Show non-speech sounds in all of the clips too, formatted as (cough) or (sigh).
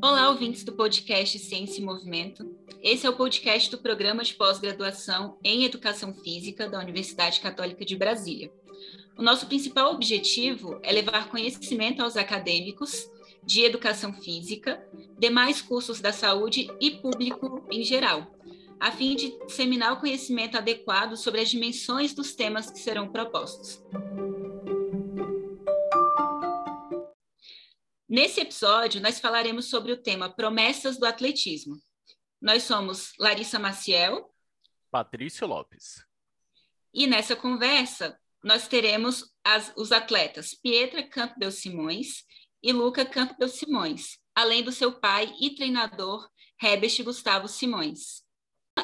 Olá, ouvintes do podcast Ciência e Movimento. Esse é o podcast do programa de pós-graduação em Educação Física da Universidade Católica de Brasília. O nosso principal objetivo é levar conhecimento aos acadêmicos de educação física, demais cursos da saúde e público em geral, a fim de disseminar o conhecimento adequado sobre as dimensões dos temas que serão propostos. Nesse episódio, nós falaremos sobre o tema Promessas do Atletismo. Nós somos Larissa Maciel, Patrício Lopes. E nessa conversa, nós teremos as, os atletas Pietra Campbell Simões e Luca Campbell Simões, além do seu pai e treinador Herbert Gustavo Simões.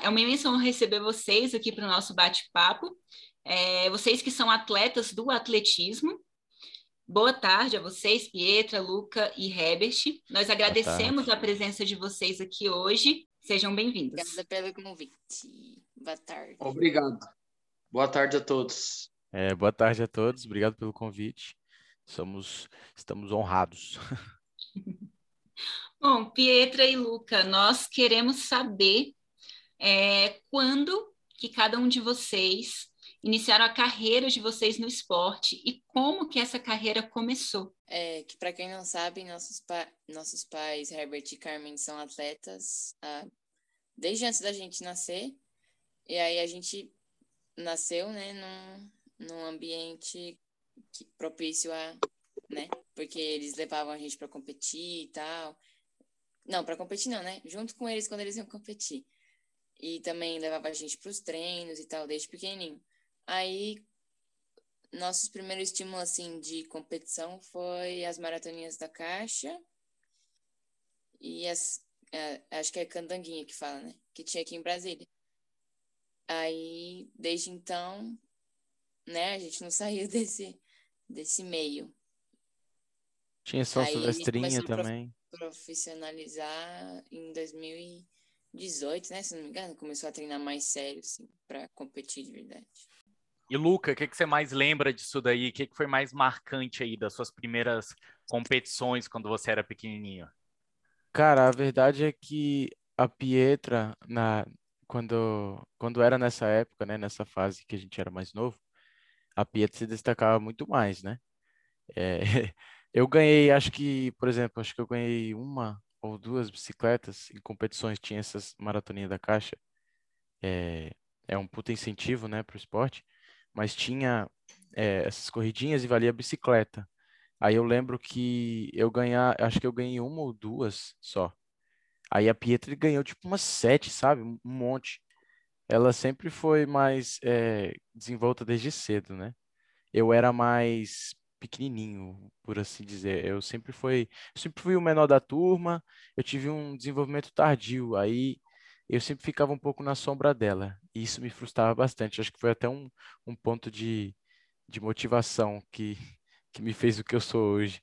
É uma imensa honra receber vocês aqui para o nosso bate-papo. É, vocês que são atletas do atletismo. Boa tarde a vocês, Pietra, Luca e Herbert. Nós agradecemos a presença de vocês aqui hoje. Sejam bem-vindos. Obrigada pelo convite. Boa tarde. Obrigado. Boa tarde a todos. É, boa tarde a todos, obrigado pelo convite. Somos, estamos honrados. (laughs) Bom, Pietra e Luca, nós queremos saber é, quando que cada um de vocês iniciaram a carreira de vocês no esporte e como que essa carreira começou. É, que para quem não sabe, nossos, pa nossos pais, Herbert e Carmen, são atletas ah, desde antes da gente nascer. E aí a gente nasceu, né, num, num ambiente propício a, né? Porque eles levavam a gente para competir e tal. Não, para competir não, né? Junto com eles quando eles iam competir. E também levava a gente para os treinos e tal, desde pequenininho. Aí, nossos primeiros estímulos, assim, de competição foi as maratoninhas da Caixa e as... Acho que é Candanguinha que fala, né? Que tinha aqui em Brasília. Aí, desde então, né? A gente não (laughs) saiu desse, desse meio. Tinha Aí Silvestrinha também. Profissionalizar em 2018, né? Se não me engano, começou a treinar mais sério, assim, para competir de verdade. E Luca, o que, que você mais lembra disso daí? O que, que foi mais marcante aí das suas primeiras competições quando você era pequenininho? Cara, a verdade é que a Pietra, na, quando, quando era nessa época, né, nessa fase que a gente era mais novo, a Piet se destacava muito mais, né? É, (laughs) eu ganhei, acho que, por exemplo, acho que eu ganhei uma ou duas bicicletas em competições, tinha essas maratoninhas da caixa. É, é um puta incentivo, né, para o esporte, mas tinha é, essas corridinhas e valia bicicleta. Aí eu lembro que eu ganhar, acho que eu ganhei uma ou duas só. Aí a Pietra ganhou tipo umas sete, sabe? Um monte ela sempre foi mais é, desenvolta desde cedo, né? Eu era mais pequenininho, por assim dizer. Eu sempre fui, sempre fui o menor da turma. Eu tive um desenvolvimento tardio, aí eu sempre ficava um pouco na sombra dela. E isso me frustrava bastante. Acho que foi até um, um ponto de, de motivação que, que me fez o que eu sou hoje.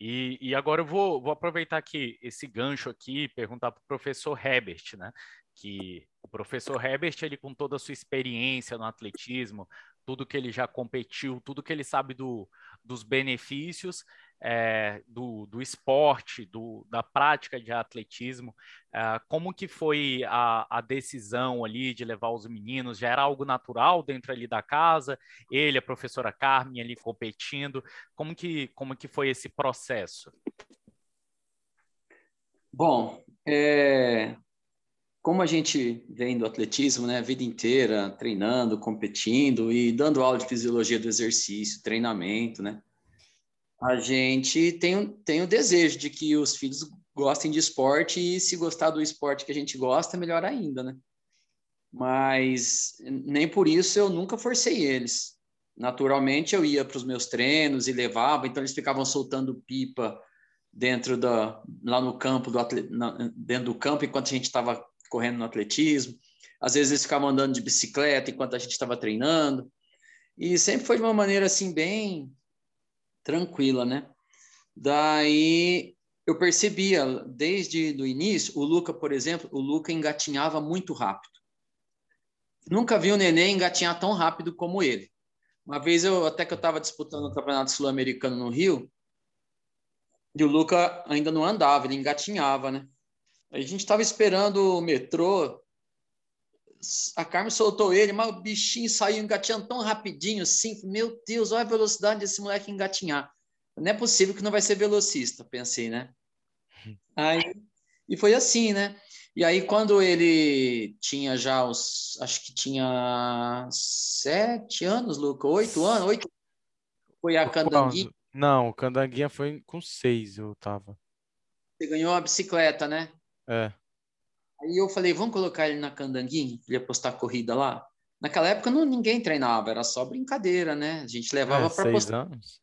E, e agora eu vou, vou aproveitar aqui esse gancho aqui e perguntar para o professor Herbert, né? Que o professor Herbert, ele com toda a sua experiência no atletismo, tudo que ele já competiu, tudo que ele sabe do, dos benefícios é, do, do esporte, do, da prática de atletismo, é, como que foi a, a, decisão ali de levar os meninos? Já era algo natural dentro ali da casa? Ele, a professora Carmen ali competindo, como que, como que foi esse processo? Bom, é, como a gente vem do atletismo, né, a vida inteira treinando, competindo e dando aula de fisiologia do exercício, treinamento, né, a gente tem, tem o desejo de que os filhos gostem de esporte e se gostar do esporte que a gente gosta, melhor ainda, né? Mas nem por isso eu nunca forcei eles. Naturalmente eu ia para os meus treinos e levava, então eles ficavam soltando pipa dentro da lá no campo do dentro do campo enquanto a gente estava correndo no atletismo. Às vezes eles ficavam andando de bicicleta enquanto a gente estava treinando. E sempre foi de uma maneira assim bem tranquila, né? Daí eu percebia desde o início, o Luca, por exemplo, o Luca engatinhava muito rápido. Nunca vi o neném engatinhar tão rápido como ele. Uma vez eu até que eu estava disputando o Campeonato Sul-Americano no Rio, e o Luca ainda não andava, ele engatinhava, né? A gente estava esperando o metrô, a Carmen soltou ele, mas o bichinho saiu engatinhando tão rapidinho assim. Meu Deus, olha a velocidade desse moleque engatinhar. Não é possível que não vai ser velocista, pensei, né? Aí, e foi assim, né? E aí, quando ele tinha já os. Acho que tinha sete anos, Luca, oito anos, oito. Foi a Candanguinha. Não, o Candanguinha foi com seis, eu tava. Você ganhou a bicicleta, né? É. Aí eu falei, vamos colocar ele na Candanguinha, ele ia postar corrida lá. Naquela época não, ninguém treinava, era só brincadeira, né? A gente levava é, para postar. anos?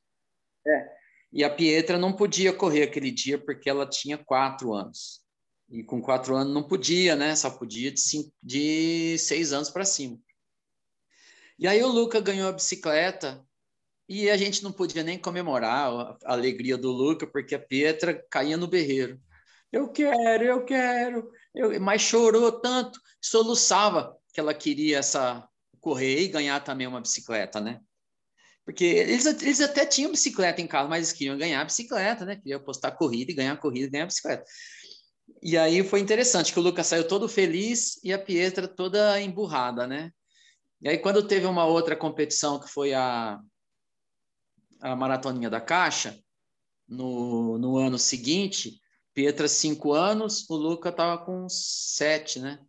É. E a Pietra não podia correr aquele dia porque ela tinha quatro anos. E com quatro anos não podia, né? Só podia de, cinco, de seis anos para cima. E aí o Luca ganhou a bicicleta e a gente não podia nem comemorar a alegria do Luca porque a Pietra caía no berreiro. Eu quero, eu quero. Eu... Mas chorou tanto, soluçava que ela queria essa correr e ganhar também uma bicicleta, né? Porque eles, eles até tinham bicicleta em casa, mas eles queriam ganhar bicicleta, né? Queriam postar corrida e ganhar corrida e ganhar bicicleta. E aí foi interessante que o Lucas saiu todo feliz e a Pietra toda emburrada, né? E aí quando teve uma outra competição que foi a, a Maratoninha da Caixa, no, no ano seguinte, Pietra cinco anos, o Luca estava com sete, né?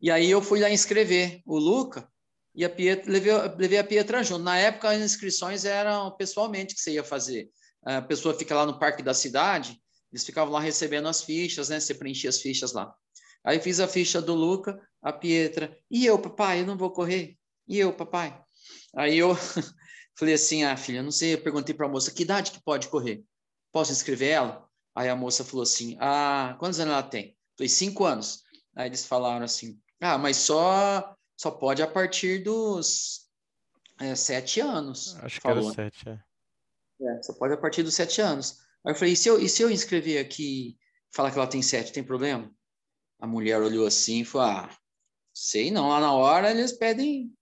E aí eu fui lá inscrever o Luca e a Pietra, levei, levei a Pietra junto. Na época, as inscrições eram pessoalmente que você ia fazer. A pessoa fica lá no parque da cidade, eles ficavam lá recebendo as fichas, né? Você preenchia as fichas lá. Aí fiz a ficha do Luca, a Pietra. E eu, papai, eu não vou correr? E eu, papai? Aí eu (laughs) falei assim, ah, filha, não sei, eu perguntei para a moça, que idade que pode correr? Posso inscrever ela? Aí a moça falou assim, ah, quantos anos ela tem? Falei, cinco anos. Aí eles falaram assim, ah, mas só só pode a partir dos é, sete anos. Acho falou. que era sete, é. é. Só pode a partir dos sete anos. Aí eu falei, e se eu, e se eu inscrever aqui falar que ela tem sete, tem problema? A mulher olhou assim e falou, ah, sei não, lá na hora eles pedem,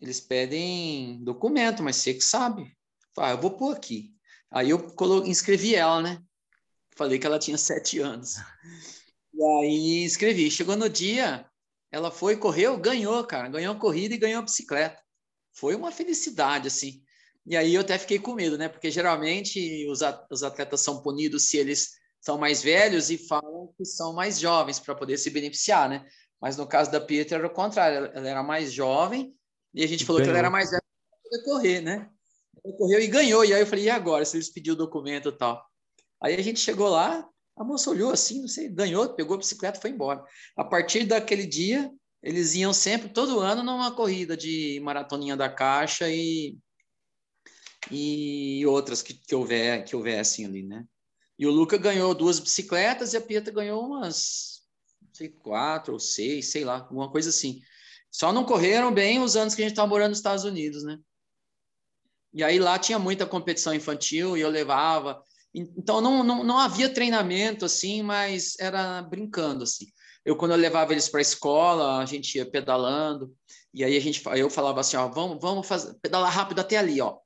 eles pedem documento, mas você que sabe. Falei, ah, eu vou pôr aqui. Aí eu colo... inscrevi ela, né? Falei que ela tinha sete anos. E aí escrevi. Chegou no dia, ela foi, correu, ganhou, cara. Ganhou a corrida e ganhou a bicicleta. Foi uma felicidade, assim. E aí eu até fiquei com medo, né? Porque geralmente os atletas são punidos se eles são mais velhos e falam que são mais jovens para poder se beneficiar, né? Mas no caso da Pietra era o contrário. Ela era mais jovem e a gente falou ganhou. que ela era mais velha para poder correr, né? Ela correu e ganhou. E aí eu falei, e agora? Se eles pediram o documento e tal. Aí a gente chegou lá, a moça olhou assim, não sei, ganhou, pegou a bicicleta e foi embora. A partir daquele dia, eles iam sempre, todo ano, numa corrida de maratoninha da caixa e, e outras que, que, houver, que houvessem ali, né? E o Luca ganhou duas bicicletas e a Pietra ganhou umas, não sei, quatro ou seis, sei lá, alguma coisa assim. Só não correram bem os anos que a gente estava morando nos Estados Unidos, né? E aí lá tinha muita competição infantil e eu levava então não, não, não havia treinamento assim, mas era brincando assim. Eu quando eu levava eles para a escola, a gente ia pedalando e aí a gente eu falava assim, ó, vamos vamos fazer pedalar rápido até ali, ó.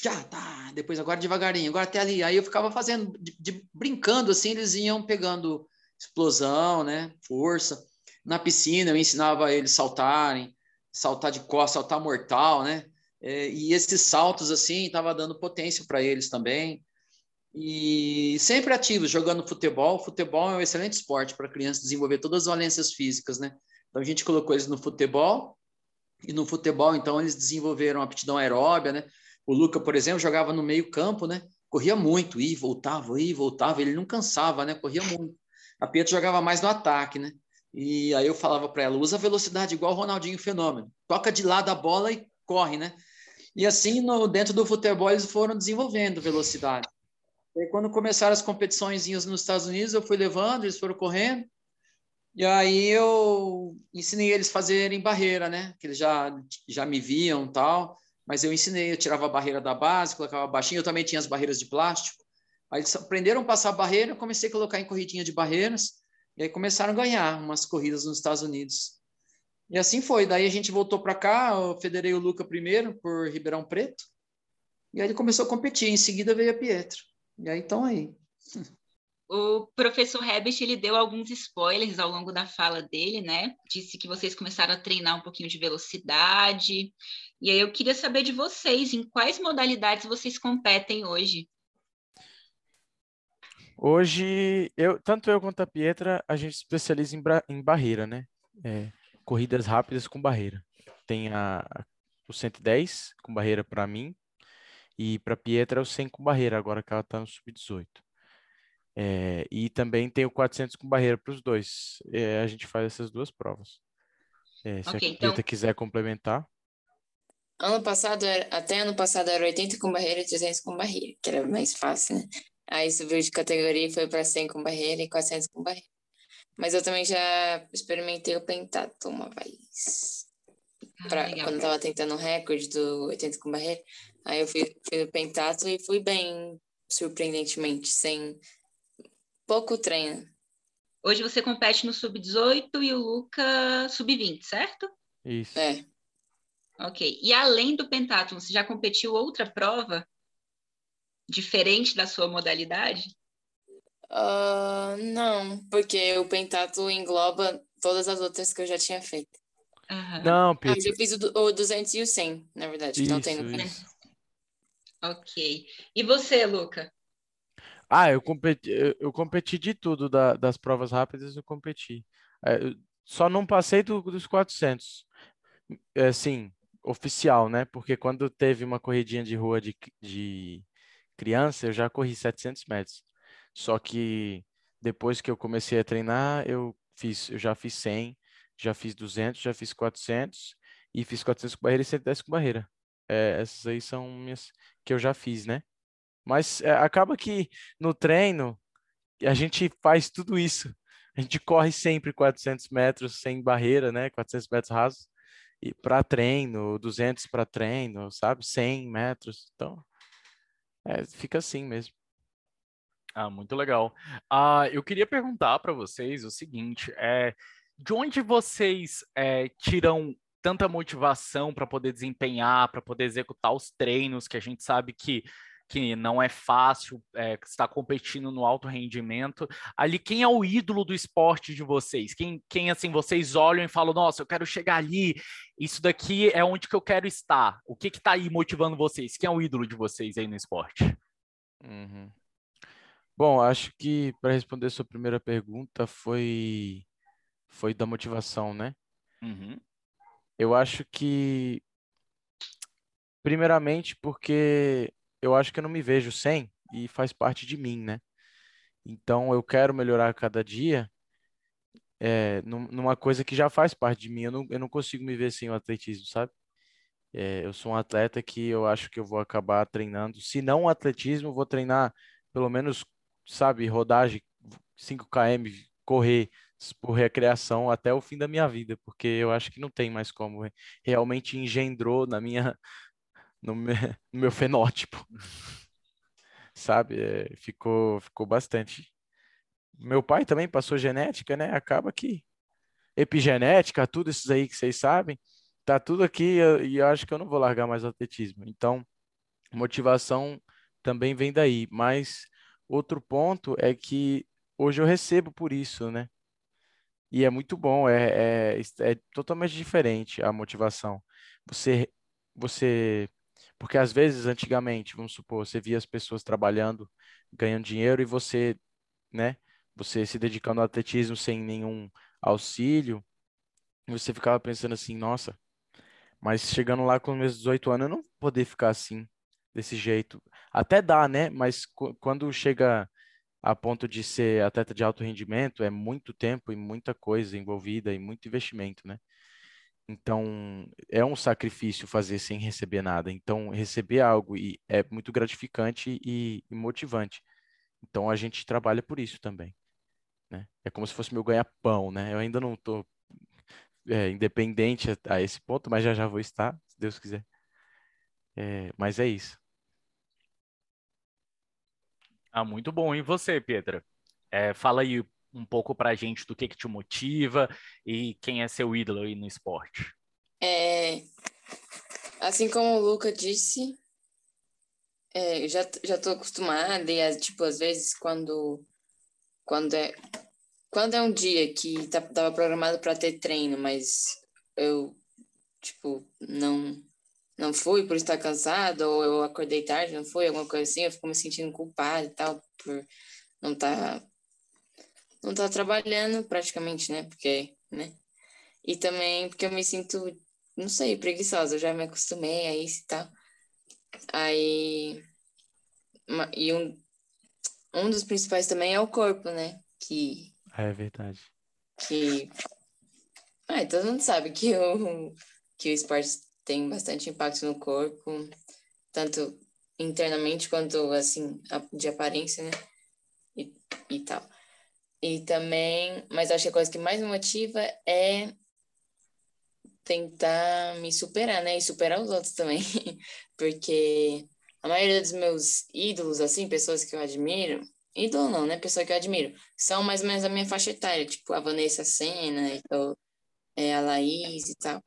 Já tá, depois agora devagarinho, agora até ali. Aí eu ficava fazendo de, de, brincando assim, eles iam pegando explosão, né, força. Na piscina eu ensinava eles saltarem, saltar de costas, saltar mortal, né? É, e esses saltos assim, estava dando potência para eles também e sempre ativos, jogando futebol. Futebol é um excelente esporte para crianças desenvolver todas as valências físicas, né? Então a gente colocou eles no futebol e no futebol, então eles desenvolveram aptidão aeróbia, né? O Luca, por exemplo, jogava no meio campo, né? Corria muito, ia, voltava, ia, voltava, ele não cansava, né? Corria muito. A Pietra jogava mais no ataque, né? E aí eu falava para ela, usa velocidade igual o Ronaldinho Fenômeno. Toca de lado a bola e corre, né? E assim, no, dentro do futebol, eles foram desenvolvendo velocidade. E quando começaram as competições nos Estados Unidos, eu fui levando, eles foram correndo. E aí eu ensinei eles a fazerem barreira, né? Que eles já, já me viam tal. Mas eu ensinei, eu tirava a barreira da base, colocava baixinho. Eu também tinha as barreiras de plástico. Aí aprenderam a passar a barreira, comecei a colocar em corridinha de barreiras, e aí começaram a ganhar umas corridas nos Estados Unidos. E assim foi. Daí a gente voltou para cá, eu federei o Luca primeiro por Ribeirão Preto, e aí ele começou a competir. Em seguida veio a Pietro. E aí estão aí. O professor Herbert, ele deu alguns spoilers ao longo da fala dele, né? Disse que vocês começaram a treinar um pouquinho de velocidade. E aí eu queria saber de vocês, em quais modalidades vocês competem hoje? Hoje, eu, tanto eu quanto a Pietra, a gente se especializa em, em barreira, né? É, corridas rápidas com barreira. Tem a, a o 110 com barreira para mim e para Pietra é o 100 com barreira, agora que ela está no sub-18. É, e também tem o 400 com barreira para os dois. É, a gente faz essas duas provas. É, se okay, a Pietra então... quiser complementar. Ano passado, até ano passado era 80 com barreira e 300 com barreira, que era mais fácil, né? Aí subiu de categoria e foi para 100 com barreira e 400 com barreira. Mas eu também já experimentei o pentato uma vez. Ah, pra, ah, quando eu tava tentando o recorde do 80 com barreira. Aí eu fui, fui no pentato e fui bem, surpreendentemente, sem pouco treino. Hoje você compete no sub-18 e o Luca sub-20, certo? Isso. É. Ok. E além do pentatlo, você já competiu outra prova diferente da sua modalidade? Uh, não, porque o pentatlo engloba todas as outras que eu já tinha feito. Uhum. Não, Pedro. Ah, eu fiz o, o 200 e o 100, na verdade. Isso, não tem no Ok. E você, Luca? Ah, eu competi, eu competi de tudo da, das provas rápidas, eu competi. É, só não passei do, dos 400. É, sim, oficial, né? Porque quando teve uma corridinha de rua de, de criança, eu já corri 700 metros. Só que depois que eu comecei a treinar, eu fiz, eu já fiz 100, já fiz 200, já fiz 400 e fiz 400 com barreira e 110 com barreira. É, essas aí são minhas que eu já fiz, né? Mas é, acaba que no treino a gente faz tudo isso. A gente corre sempre 400 metros sem barreira, né? 400 metros rasos e para treino, 200 para treino, sabe? 100 metros. Então, é, fica assim mesmo. Ah, muito legal. Ah, eu queria perguntar para vocês o seguinte: é, de onde vocês é, tiram tanta motivação para poder desempenhar, para poder executar os treinos, que a gente sabe que, que não é fácil é, estar competindo no alto rendimento. Ali, quem é o ídolo do esporte de vocês? Quem, quem assim, vocês olham e falam, nossa, eu quero chegar ali, isso daqui é onde que eu quero estar. O que está aí motivando vocês? Quem é o ídolo de vocês aí no esporte? Uhum. Bom, acho que para responder sua primeira pergunta foi foi da motivação, né? Uhum. Eu acho que, primeiramente, porque eu acho que eu não me vejo sem e faz parte de mim, né? Então, eu quero melhorar cada dia é, numa coisa que já faz parte de mim. Eu não, eu não consigo me ver sem o atletismo, sabe? É, eu sou um atleta que eu acho que eu vou acabar treinando. Se não o atletismo, vou treinar pelo menos, sabe, rodagem, 5 km, correr, por recreação até o fim da minha vida, porque eu acho que não tem mais como. Realmente engendrou na minha, (laughs) no meu, no meu fenótipo. (laughs) Sabe? É, ficou, ficou bastante. Meu pai também passou genética, né? Acaba que epigenética, tudo isso aí que vocês sabem, tá tudo aqui e eu acho que eu não vou largar mais o atletismo. Então, motivação também vem daí. Mas outro ponto é que hoje eu recebo por isso, né? E é muito bom, é, é, é totalmente diferente a motivação. Você, você, porque às vezes, antigamente, vamos supor, você via as pessoas trabalhando, ganhando dinheiro e você, né, você se dedicando ao atletismo sem nenhum auxílio, você ficava pensando assim, nossa, mas chegando lá com meus 18 anos, eu não vou poder ficar assim, desse jeito. Até dá, né? Mas quando chega a ponto de ser atleta de alto rendimento, é muito tempo e muita coisa envolvida e muito investimento, né? Então, é um sacrifício fazer sem receber nada. Então, receber algo e é muito gratificante e, e motivante. Então, a gente trabalha por isso também. Né? É como se fosse meu ganha-pão, né? Eu ainda não estou é, independente a, a, esse ponto, mas já já vou estar, se Deus quiser. É, mas é isso. Ah, muito bom. E você, Petra? É, fala aí um pouco pra gente do que, que te motiva e quem é seu ídolo aí no esporte. É, assim como o Luca disse, é, já, já tô acostumada e, tipo, às vezes quando, quando, é, quando é um dia que tá, tava programado para ter treino, mas eu, tipo, não não fui por estar cansado, ou eu acordei tarde, não fui, alguma coisa assim, eu fico me sentindo culpada e tal, por não estar tá, não tá trabalhando praticamente, né? Porque, né? E também porque eu me sinto, não sei, preguiçosa, eu já me acostumei a isso e tal. Aí. E um, um dos principais também é o corpo, né? Que. É verdade. Que. Ah, todo mundo sabe que o, que o esporte tem bastante impacto no corpo, tanto internamente quanto, assim, de aparência, né? E, e tal. E também, mas acho que a coisa que mais me motiva é tentar me superar, né? E superar os outros também. (laughs) Porque a maioria dos meus ídolos, assim, pessoas que eu admiro, ídolo não, né? Pessoa que eu admiro, são mais ou menos a minha faixa etária, tipo a Vanessa Senna, então, é, a Laís e tal.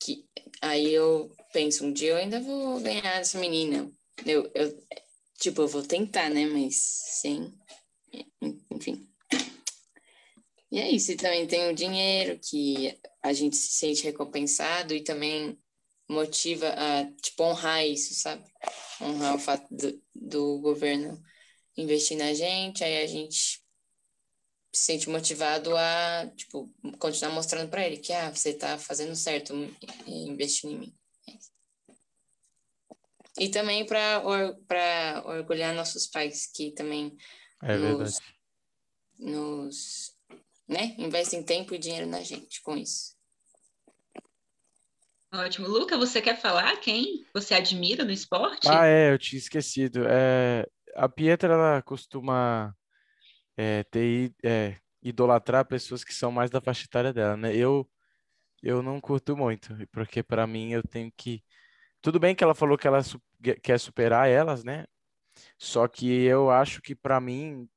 Que, aí eu penso, um dia eu ainda vou ganhar essa menina. Eu, eu, tipo, eu vou tentar, né? Mas sem. Enfim. E é isso. E também tem o dinheiro, que a gente se sente recompensado e também motiva a, tipo, honrar isso, sabe? Honrar o fato do, do governo investir na gente, aí a gente se sente motivado a, tipo, continuar mostrando para ele que, ah, você tá fazendo certo investindo em mim. É e também para or, orgulhar nossos pais, que também é nos, nos né, investem tempo e dinheiro na gente com isso. Ótimo. Luca, você quer falar quem você admira no esporte? Ah, é, eu tinha esquecido. É, a Pietra, ela costuma é, ter, é, idolatrar pessoas que são mais da faixa etária dela, né? Eu, eu não curto muito, porque para mim eu tenho que. Tudo bem que ela falou que ela su quer superar elas, né? Só que eu acho que para mim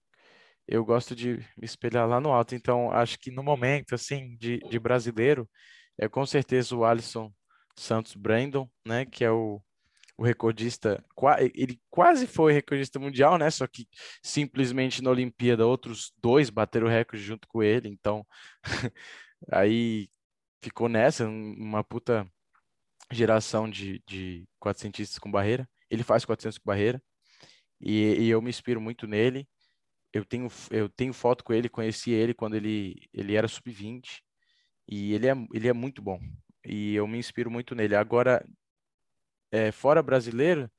eu gosto de me espelhar lá no alto. Então, acho que no momento, assim, de, de brasileiro, é com certeza o Alisson Santos Brandon, né? Que é o, o recordista, ele quase foi recordista mundial, né? Só que simplesmente na Olimpíada outros dois bateram o recorde junto com ele, então (laughs) aí ficou nessa, uma puta geração de, de 400 com barreira. Ele faz 400 com barreira e, e, eu me inspiro muito nele. Eu tenho, eu tenho foto com ele, conheci ele quando ele, ele era sub-20 e ele é, ele é muito bom. E eu me inspiro muito nele. Agora, é, fora brasileiro,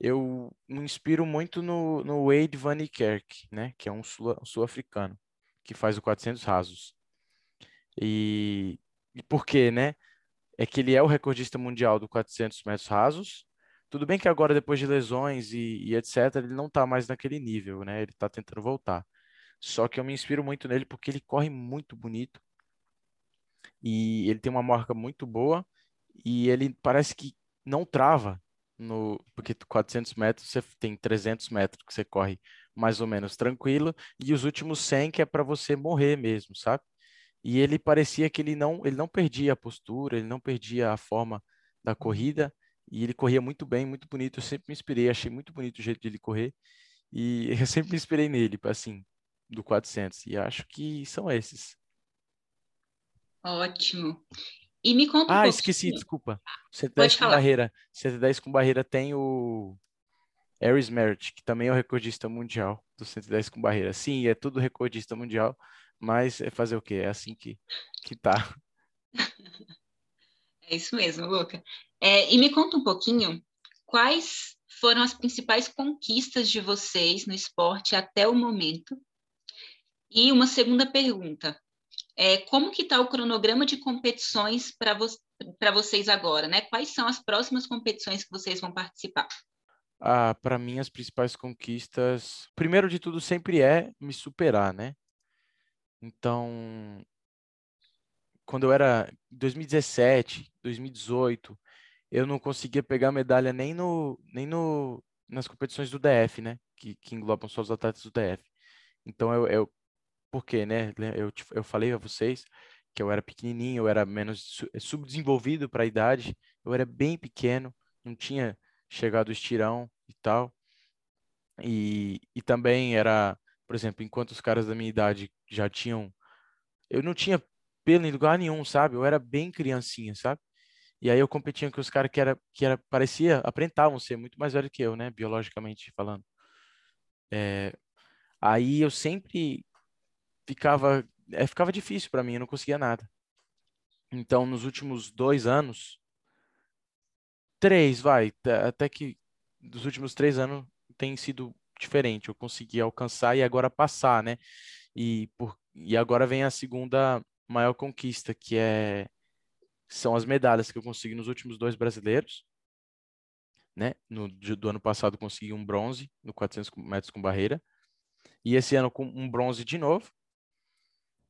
eu me inspiro muito no, no Wade Van Niekerk, né? Que é um sul-africano, que faz o 400 rasos. E, e por quê, né? É que ele é o recordista mundial do 400 metros rasos. Tudo bem que agora, depois de lesões e, e etc., ele não está mais naquele nível, né? Ele está tentando voltar. Só que eu me inspiro muito nele porque ele corre muito bonito. E ele tem uma marca muito boa. E ele parece que não trava no porque 400 metros você tem 300 metros que você corre mais ou menos tranquilo e os últimos 100 que é para você morrer mesmo, sabe? E ele parecia que ele não ele não perdia a postura, ele não perdia a forma da corrida e ele corria muito bem, muito bonito. Eu sempre me inspirei, achei muito bonito o jeito de ele correr e (laughs) eu sempre me inspirei nele, assim, do 400 e acho que são esses. Ótimo. E me conta um Ah, esqueci, desculpa. 110 com barreira. 110 com barreira tem o Aris Merritt, que também é o recordista mundial do 110 com barreira. Sim, é tudo recordista mundial, mas é fazer o quê? É assim que, que tá. (laughs) É isso mesmo, Luca. É, e me conta um pouquinho quais foram as principais conquistas de vocês no esporte até o momento. E uma segunda pergunta: é, como que está o cronograma de competições para vo vocês agora, né? Quais são as próximas competições que vocês vão participar? Ah, para mim, as principais conquistas, primeiro de tudo, sempre é me superar, né? Então, quando eu era 2017, 2018, eu não conseguia pegar medalha nem no nem no nas competições do DF, né? que, que englobam só os atletas do DF. Então, eu, eu por quê, né? Eu, eu falei a vocês que eu era pequenininho, eu era menos subdesenvolvido para a idade, eu era bem pequeno, não tinha chegado o estirão e tal. E, e também era, por exemplo, enquanto os caras da minha idade já tinham. Eu não tinha pelo em lugar nenhum, sabe? Eu era bem criancinha, sabe? E aí eu competia com os caras que era, que era, parecia, aparentavam ser muito mais velho que eu, né? Biologicamente falando. É, aí eu sempre ficava, é, ficava difícil para mim, eu não conseguia nada. Então, nos últimos dois anos, três, vai, até que dos últimos três anos tem sido diferente. Eu consegui alcançar e agora passar, né? E, por, e agora vem a segunda maior conquista, que é são as medalhas que eu consegui nos últimos dois brasileiros. Né? No, do ano passado consegui um bronze no 400 metros com barreira. E esse ano com um bronze de novo.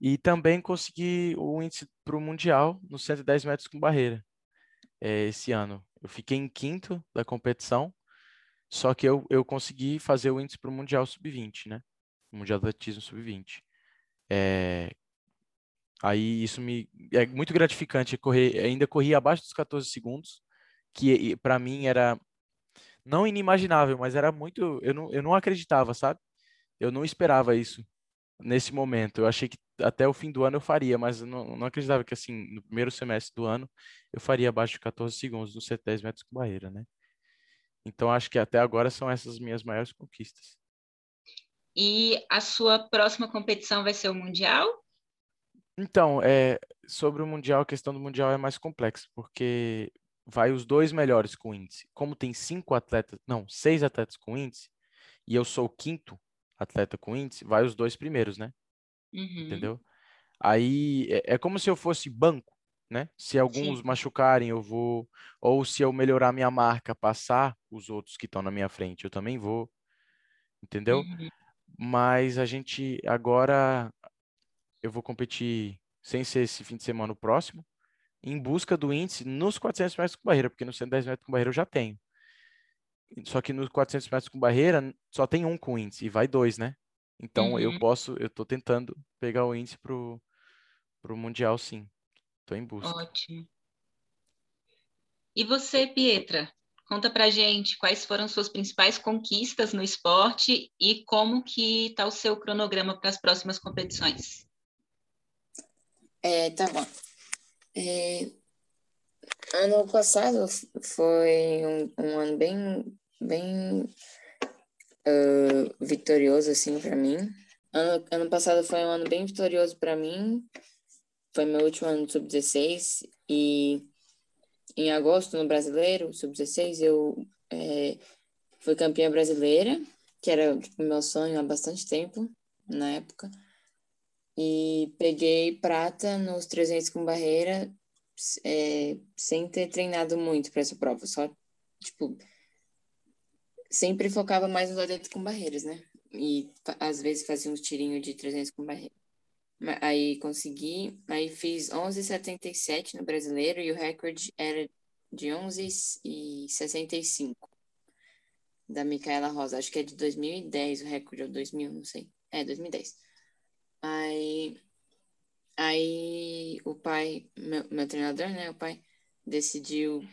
E também consegui o índice para o Mundial no 110 metros com barreira. É, esse ano. Eu fiquei em quinto da competição, só que eu, eu consegui fazer o índice para o Mundial Sub-20, né? Mundial de Atletismo Sub-20. É, aí isso me é muito gratificante correr, ainda corri abaixo dos 14 segundos, que para mim era não inimaginável, mas era muito, eu não, eu não acreditava, sabe? Eu não esperava isso nesse momento. Eu achei que até o fim do ano eu faria, mas eu não, não acreditava que assim, no primeiro semestre do ano eu faria abaixo de 14 segundos nos 110 metros com barreira, né? Então, acho que até agora são essas minhas maiores conquistas. E a sua próxima competição vai ser o Mundial? Então, é, sobre o Mundial, a questão do Mundial é mais complexa, porque vai os dois melhores com índice. Como tem cinco atletas, não, seis atletas com índice, e eu sou o quinto atleta com índice, vai os dois primeiros, né? Uhum. Entendeu? Aí é, é como se eu fosse banco né? Se alguns Sim. machucarem, eu vou. Ou se eu melhorar minha marca, passar os outros que estão na minha frente, eu também vou. Entendeu? Uhum. Mas a gente agora. Eu vou competir sem ser esse fim de semana o próximo, em busca do índice nos 400 metros com barreira, porque nos 110 metros com barreira eu já tenho. Só que nos 400 metros com barreira só tem um com índice e vai dois, né? Então uhum. eu posso, eu tô tentando pegar o índice pro, pro Mundial, sim. Estou em busca. Ótimo. E você, Pietra? Conta pra gente quais foram suas principais conquistas no esporte e como que está o seu cronograma para as próximas competições. É, tá bom. É, ano passado foi um, um ano bem, bem uh, vitorioso assim para mim. Ano, ano passado foi um ano bem vitorioso para mim foi meu último ano sub-16 e em agosto no Brasileiro, sub-16, eu é, fui campeã brasileira, que era tipo, meu sonho há bastante tempo, na época. E peguei prata nos 300 com barreira, é, sem ter treinado muito para essa prova, só, tipo, sempre focava mais nos 800 com barreiras, né? E às vezes fazia uns tirinhos de 300 com barreira. Aí consegui, aí fiz 11,77 no brasileiro e o recorde era de 11,65 da Micaela Rosa. Acho que é de 2010 o recorde, ou 2000, não sei. É, 2010. Aí, aí o pai, meu, meu treinador, né, o pai, decidiu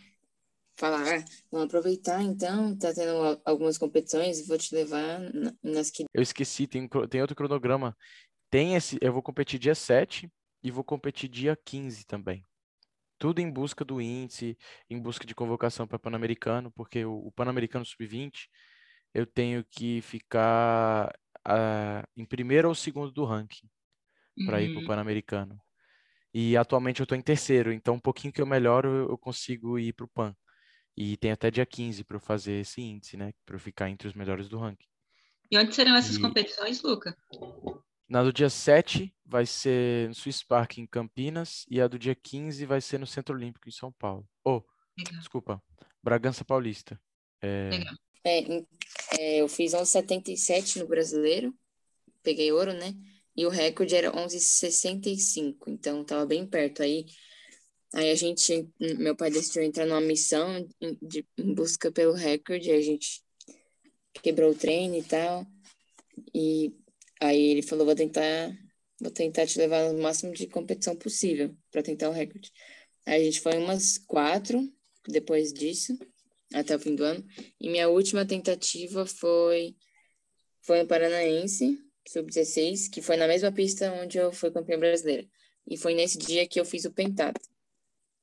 falar, ah, vamos aproveitar então, tá tendo algumas competições, vou te levar nas que... Eu esqueci, tem, tem outro cronograma tem esse, eu vou competir dia 7 e vou competir dia 15 também. Tudo em busca do índice, em busca de convocação para Pan-Americano, porque o, o Pan-Americano Sub-20 eu tenho que ficar uh, em primeiro ou segundo do ranking para uhum. ir para o Pan-Americano. E atualmente eu estou em terceiro, então um pouquinho que eu melhoro eu consigo ir para o Pan. E tem até dia 15 para eu fazer esse índice, né? Para eu ficar entre os melhores do ranking. E onde serão essas e... competições, Luca? Na do dia 7 vai ser no Swiss Park em Campinas e a do dia 15 vai ser no Centro Olímpico em São Paulo. Oh, Legal. desculpa, Bragança Paulista. É... Legal. É, é, eu fiz 11,77 no brasileiro, peguei ouro, né? E o recorde era 11,65, então tava bem perto. Aí, aí a gente, meu pai decidiu entrar numa missão de, em busca pelo recorde, a gente quebrou o treino e tal. E aí ele falou, vou tentar, vou tentar te levar no máximo de competição possível para tentar o recorde. Aí a gente foi umas quatro depois disso, até o fim do ano. E minha última tentativa foi foi no Paranaense, sub-16, que foi na mesma pista onde eu fui campeã brasileira. E foi nesse dia que eu fiz o pentato.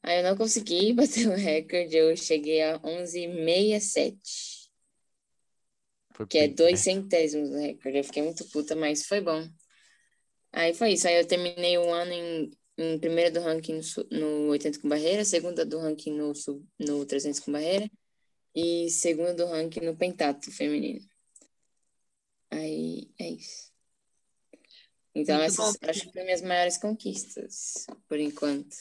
Aí eu não consegui (laughs) bater o recorde, eu cheguei a 11,67. Que é dois centésimos do recorde. Eu fiquei muito puta, mas foi bom. Aí foi isso. Aí eu terminei o ano em, em primeira do ranking no, no 80 com barreira, segunda do ranking no, no 300 com barreira e segunda do ranking no pentato feminino. Aí é isso. Então, Muito essas bom. acho que foram minhas maiores conquistas, por enquanto.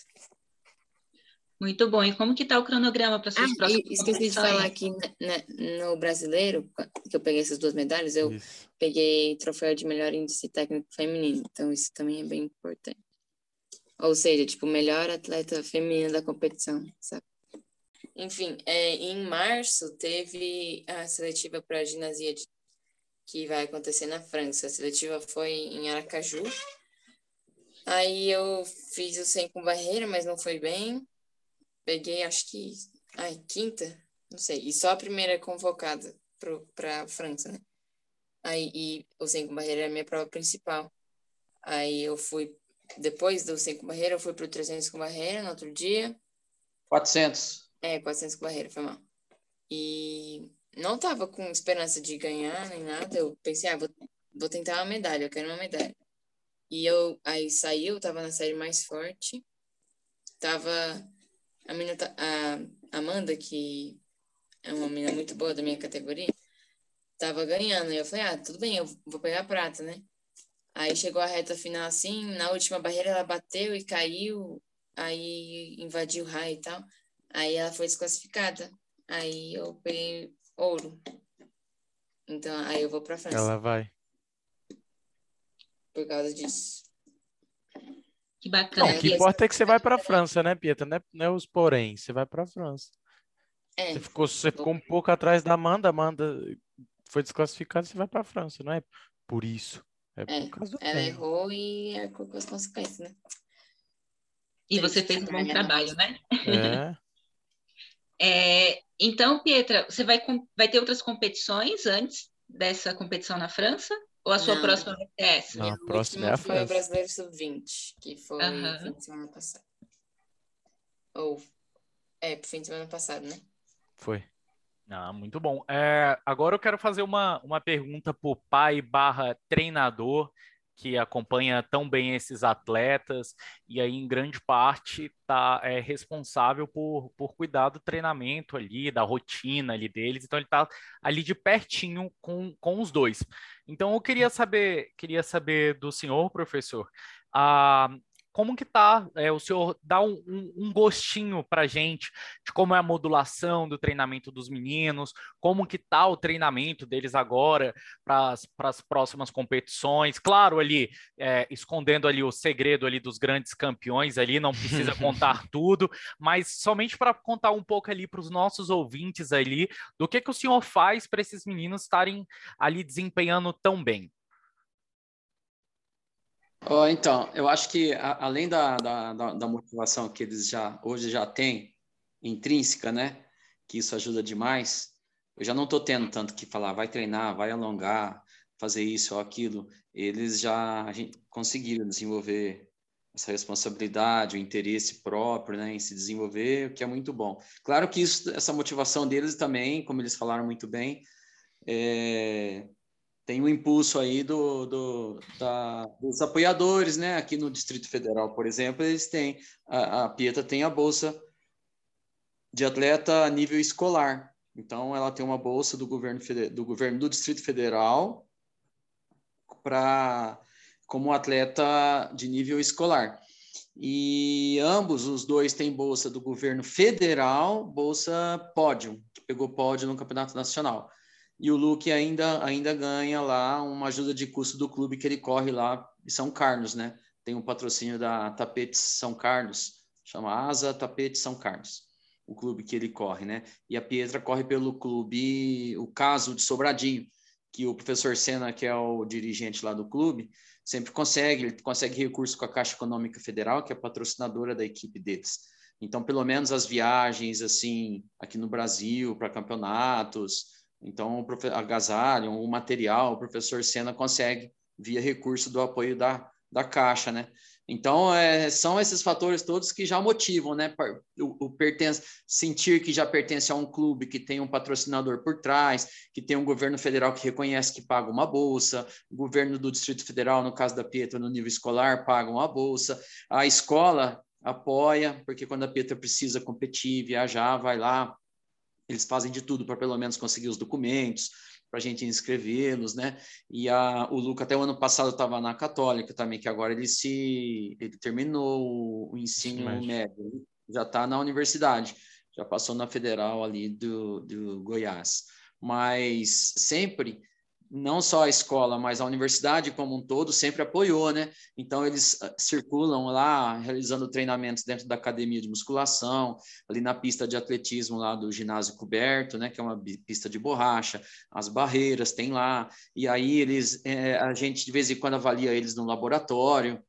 Muito bom. E como que está o cronograma para suas ah, próximas Esqueci de falar aqui no brasileiro, que eu peguei essas duas medalhas, eu isso. peguei troféu de melhor índice técnico feminino. Então, isso também é bem importante. Ou seja, tipo, melhor atleta feminina da competição, sabe? Enfim, é, em março teve a seletiva para a ginásio que vai acontecer na França. A seletiva foi em Aracaju. Aí eu fiz o 100 com barreira, mas não foi bem. Peguei, acho que, ai, quinta, não sei. E só a primeira convocada para a França, né? Aí, e o 100 com barreira é a minha prova principal. Aí eu fui, depois do 100 com barreira, eu fui para o 300 com barreira no outro dia. 400. É, 400 com barreira, foi mal. E não tava com esperança de ganhar nem nada. Eu pensei, ah, vou, vou tentar uma medalha, eu quero uma medalha. E eu aí saiu, tava na série mais forte. Tava a menina, a Amanda, que é uma menina muito boa da minha categoria, tava ganhando. E eu falei, ah, tudo bem, eu vou pegar a prata, né? Aí chegou a reta final assim, na última barreira ela bateu e caiu, aí invadiu o raio e tal. Aí ela foi desclassificada. Aí eu peguei ouro. Então, aí eu vou pra França. Ela vai. Por causa disso. Que bacana. Não, o que importa é que você vai pra França, né, Pietra? Não é, não é os porém, você vai pra França. É. Você ficou, você ficou um pouco atrás da Amanda, Amanda foi desclassificada, você vai pra França, não é por isso. É, por é causa do ela tempo. errou e arcou com as consequências, né? E você fez um bom trabalho, né? É. (laughs) É, então, Pietra, você vai, vai ter outras competições antes dessa competição na França? Ou a sua Não. próxima vai ser essa? Não, a próxima é a foi o Brasileiro Sub-20, que foi uhum. fim de semana passado. Ou, é, fim de semana passado, né? Foi. Ah, muito bom. É, agora eu quero fazer uma, uma pergunta para o pai barra treinador que acompanha tão bem esses atletas e aí em grande parte tá é responsável por, por cuidar do treinamento ali, da rotina ali deles, então ele está ali de pertinho com, com os dois. Então eu queria saber, queria saber do senhor, professor, a, como que tá? É, o senhor dá um, um, um gostinho para gente de como é a modulação do treinamento dos meninos, como que tá o treinamento deles agora para as próximas competições. Claro, ali é, escondendo ali o segredo ali dos grandes campeões ali, não precisa contar (laughs) tudo, mas somente para contar um pouco ali para os nossos ouvintes ali do que que o senhor faz para esses meninos estarem ali desempenhando tão bem. Oh, então, eu acho que a, além da, da, da, motivação que eles já hoje já têm intrínseca, né? Que isso ajuda demais. Eu já não estou tendo tanto que falar, vai treinar, vai alongar, fazer isso ou aquilo. Eles já conseguiram desenvolver essa responsabilidade, o interesse próprio, né, em se desenvolver, o que é muito bom. Claro que isso, essa motivação deles também, como eles falaram muito bem, é, tem um impulso aí do, do da, dos apoiadores, né? Aqui no Distrito Federal, por exemplo, eles têm a, a Pieta tem a bolsa de atleta a nível escolar. Então, ela tem uma bolsa do governo do governo do Distrito Federal para como atleta de nível escolar. E ambos, os dois, têm bolsa do governo federal, bolsa pódio, que pegou pódio no Campeonato Nacional e o Luke ainda, ainda ganha lá uma ajuda de custo do clube que ele corre lá em São Carlos, né? Tem um patrocínio da Tapetes São Carlos, chama Asa Tapete São Carlos. o clube que ele corre, né? E a Pietra corre pelo clube, o caso de Sobradinho, que o professor Sena, que é o dirigente lá do clube, sempre consegue, ele consegue recurso com a Caixa Econômica Federal, que é patrocinadora da equipe deles. Então, pelo menos as viagens, assim, aqui no Brasil, para campeonatos, então, agasalho, o material, o professor Sena consegue via recurso do apoio da, da Caixa, né? Então, é, são esses fatores todos que já motivam, né? O, o pertence, sentir que já pertence a um clube que tem um patrocinador por trás, que tem um governo federal que reconhece que paga uma bolsa, o governo do Distrito Federal, no caso da Pietra, no nível escolar, paga uma bolsa, a escola apoia, porque quando a Pietra precisa competir, viajar, vai lá, eles fazem de tudo para pelo menos conseguir os documentos, para a gente inscrevê-los, né? E a, o Luca até o ano passado estava na Católica também, que agora ele se ele terminou o ensino médio, já está na universidade, já passou na federal ali do, do Goiás. Mas sempre não só a escola, mas a universidade como um todo sempre apoiou, né? Então eles ah, circulam lá realizando treinamentos dentro da academia de musculação, ali na pista de atletismo lá do ginásio coberto, né? Que é uma pista de borracha, as barreiras tem lá e aí eles é, a gente de vez em quando avalia eles no laboratório.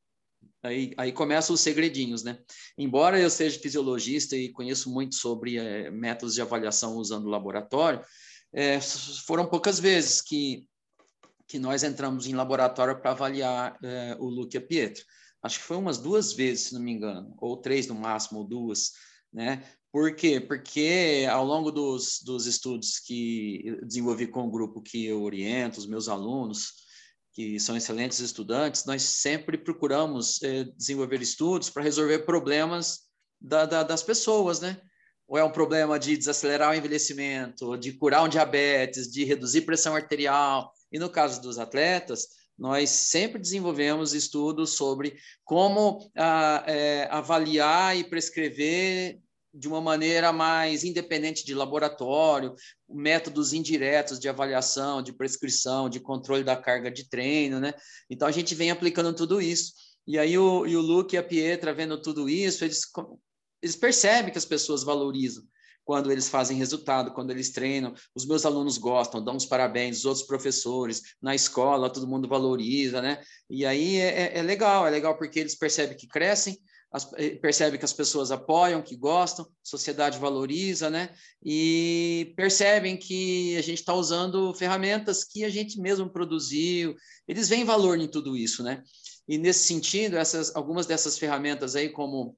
Aí, aí começam os segredinhos, né? Embora eu seja fisiologista e conheço muito sobre é, métodos de avaliação usando o laboratório, é, foram poucas vezes que, que nós entramos em laboratório para avaliar é, o Luke e a Pietro. Acho que foi umas duas vezes, se não me engano, ou três no máximo, ou duas, né? Por quê? Porque ao longo dos, dos estudos que desenvolvi com o grupo que eu oriento, os meus alunos, que são excelentes estudantes, nós sempre procuramos é, desenvolver estudos para resolver problemas da, da, das pessoas, né? ou é um problema de desacelerar o envelhecimento, de curar um diabetes, de reduzir pressão arterial. E no caso dos atletas, nós sempre desenvolvemos estudos sobre como ah, é, avaliar e prescrever de uma maneira mais independente de laboratório, métodos indiretos de avaliação, de prescrição, de controle da carga de treino, né? Então a gente vem aplicando tudo isso. E aí o, e o Luke e a Pietra vendo tudo isso, eles eles percebem que as pessoas valorizam quando eles fazem resultado, quando eles treinam. Os meus alunos gostam, dão os parabéns, os outros professores, na escola, todo mundo valoriza, né? E aí é, é, é legal, é legal porque eles percebem que crescem, as, eh, percebem que as pessoas apoiam, que gostam, sociedade valoriza, né? E percebem que a gente está usando ferramentas que a gente mesmo produziu. Eles veem valor em tudo isso, né? E nesse sentido, essas, algumas dessas ferramentas aí, como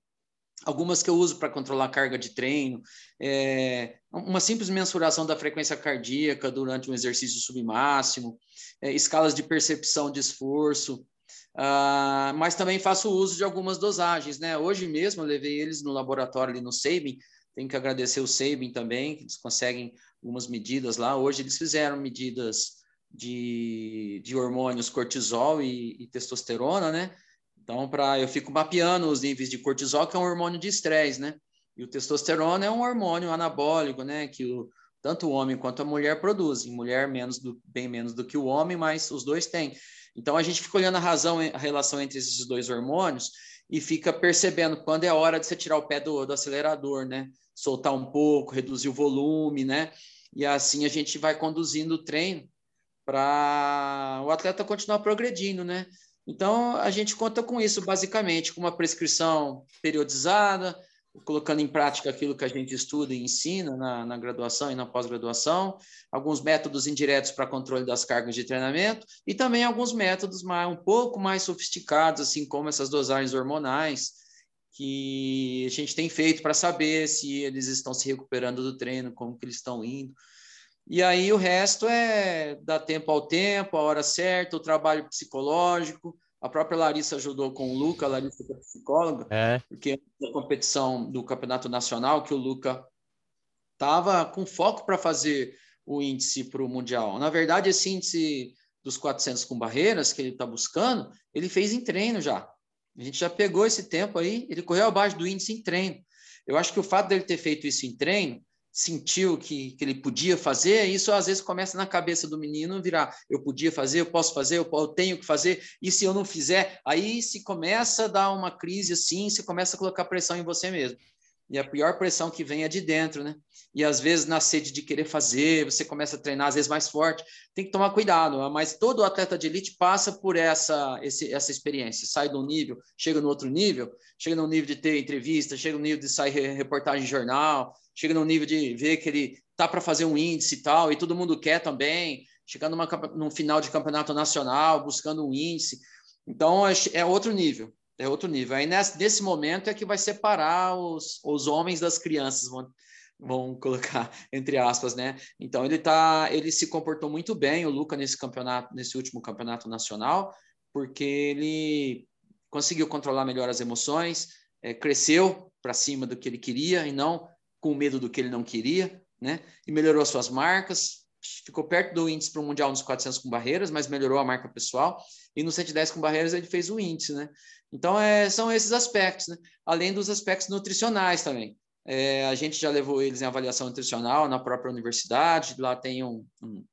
algumas que eu uso para controlar a carga de treino, é, uma simples mensuração da frequência cardíaca durante um exercício submáximo, é, escalas de percepção de esforço, uh, mas também faço uso de algumas dosagens, né? Hoje mesmo eu levei eles no laboratório ali no Sabin, tenho que agradecer o Sabin também, que eles conseguem algumas medidas lá. Hoje eles fizeram medidas de, de hormônios cortisol e, e testosterona, né? Então, para eu fico mapeando os níveis de cortisol, que é um hormônio de estresse, né? E o testosterona é um hormônio anabólico, né? Que o, tanto o homem quanto a mulher produzem. Mulher menos do, bem menos do que o homem, mas os dois têm. Então a gente fica olhando a razão, a relação entre esses dois hormônios e fica percebendo quando é hora de você tirar o pé do, do acelerador, né? Soltar um pouco, reduzir o volume, né? E assim a gente vai conduzindo o treino para o atleta continuar progredindo, né? Então, a gente conta com isso, basicamente, com uma prescrição periodizada, colocando em prática aquilo que a gente estuda e ensina na, na graduação e na pós-graduação, alguns métodos indiretos para controle das cargas de treinamento e também alguns métodos mais, um pouco mais sofisticados, assim como essas dosagens hormonais, que a gente tem feito para saber se eles estão se recuperando do treino, como que eles estão indo. E aí o resto é dar tempo ao tempo, a hora certa, o trabalho psicológico. A própria Larissa ajudou com o Luca, a Larissa é psicóloga, é. porque a competição do campeonato nacional que o Luca estava com foco para fazer o índice para o mundial. Na verdade, esse índice dos 400 com barreiras que ele está buscando, ele fez em treino já. A gente já pegou esse tempo aí, ele correu abaixo do índice em treino. Eu acho que o fato dele ter feito isso em treino sentiu que, que ele podia fazer, isso às vezes começa na cabeça do menino virar, eu podia fazer, eu posso fazer, eu, eu tenho que fazer, e se eu não fizer, aí se começa a dar uma crise assim, você começa a colocar pressão em você mesmo. E a pior pressão que vem é de dentro, né? E às vezes na sede de querer fazer, você começa a treinar às vezes mais forte, tem que tomar cuidado. Mas todo atleta de elite passa por essa esse, essa experiência, sai de um nível, chega no outro nível, chega no nível de ter entrevista, chega no nível de sair reportagem em jornal, chega no nível de ver que ele tá para fazer um índice e tal, e todo mundo quer também, chegando numa, num final de campeonato nacional, buscando um índice. Então é outro nível é outro nível. Aí nesse, nesse momento é que vai separar os, os homens das crianças, vão, vão colocar (laughs) entre aspas, né? Então ele tá, ele se comportou muito bem, o Luca nesse campeonato, nesse último campeonato nacional, porque ele conseguiu controlar melhor as emoções, é, cresceu para cima do que ele queria e não com medo do que ele não queria, né? E melhorou as suas marcas, ficou perto do índice para o mundial nos 400 com barreiras, mas melhorou a marca pessoal e no 110 com barreiras ele fez o índice, né? Então, é, são esses aspectos, né? além dos aspectos nutricionais também. É, a gente já levou eles em avaliação nutricional na própria universidade, lá tem um, um,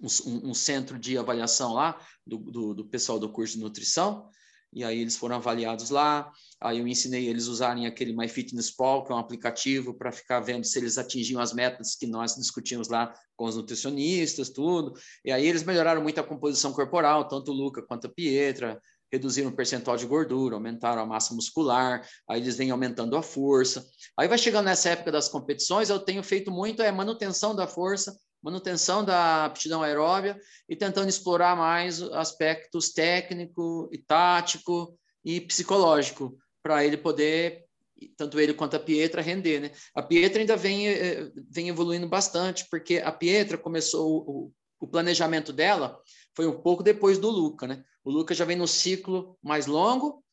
um, um centro de avaliação lá do, do, do, pessoal do curso de nutrição, e aí eles foram avaliados lá, aí eu ensinei eles usarem aquele MyFitnessPal, que é um aplicativo para ficar vendo se eles atingiam as metas que nós discutimos lá com os nutricionistas, tudo, e aí eles melhoraram muito a composição corporal, tanto o Luca quanto a Pietra, reduziram o percentual de gordura, aumentaram a massa muscular, aí eles vêm aumentando a força. Aí vai chegando nessa época das competições, eu tenho feito muito é manutenção da força, manutenção da aptidão aeróbia e tentando explorar mais aspectos técnico e tático e psicológico para ele poder tanto ele quanto a Pietra render, né? A Pietra ainda vem, eh, vem evoluindo bastante, porque a Pietra começou o, o planejamento dela foi um pouco depois do Luca, né? O Lucas já vem no ciclo mais longo,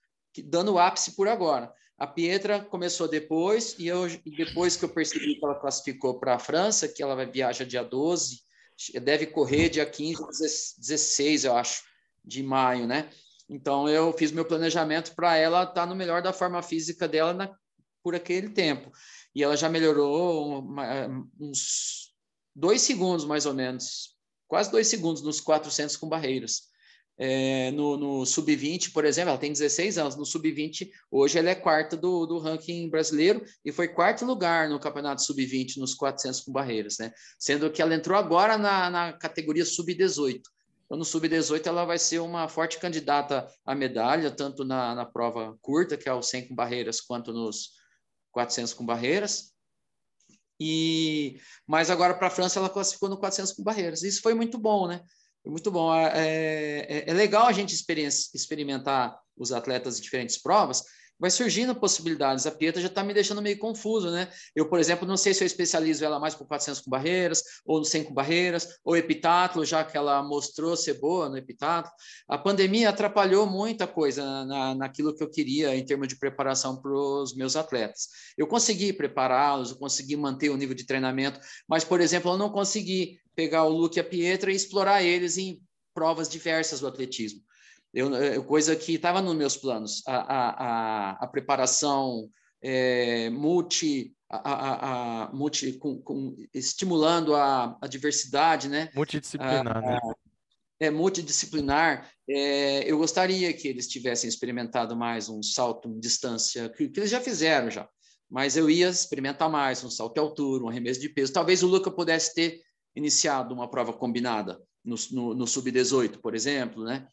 dando o ápice por agora. A Pietra começou depois, e eu, depois que eu percebi que ela classificou para a França, que ela vai viajar dia 12, deve correr dia 15, 16, eu acho, de maio, né? Então eu fiz meu planejamento para ela estar tá no melhor da forma física dela na, por aquele tempo. E ela já melhorou uma, uns dois segundos, mais ou menos, quase dois segundos nos 400 com barreiras. É, no, no sub-20, por exemplo, ela tem 16 anos, no sub-20, hoje ela é quarta do, do ranking brasileiro e foi quarto lugar no campeonato sub-20 nos 400 com barreiras, né? Sendo que ela entrou agora na, na categoria sub-18. Então, no sub-18, ela vai ser uma forte candidata à medalha, tanto na, na prova curta, que é o 100 com barreiras, quanto nos 400 com barreiras. E mas agora para a França ela classificou no 400 com barreiras. Isso foi muito bom, né? Foi muito bom. É, é, é legal a gente experimentar os atletas de diferentes provas, vai surgindo possibilidades. A Pietra já está me deixando meio confuso, né? Eu, por exemplo, não sei se eu especializo ela mais por 400 com barreiras, ou no 100 com barreiras, ou epitáculo, já que ela mostrou ser boa no epitáculo. A pandemia atrapalhou muita coisa na, naquilo que eu queria em termos de preparação para os meus atletas. Eu consegui prepará-los, eu consegui manter o nível de treinamento, mas, por exemplo, eu não consegui pegar o Luke e a Pietra e explorar eles em provas diversas do atletismo. Eu, eu coisa que estava nos meus planos, a, a, a, a preparação é, multi, a, a, multi com, com, estimulando a, a diversidade, né? Multidisciplinar, né? É multidisciplinar. É, eu gostaria que eles tivessem experimentado mais um salto em distância, que, que eles já fizeram já, mas eu ia experimentar mais um salto de altura, um arremesso de peso. Talvez o Luca pudesse ter iniciado uma prova combinada no, no, no sub-18, por exemplo, né?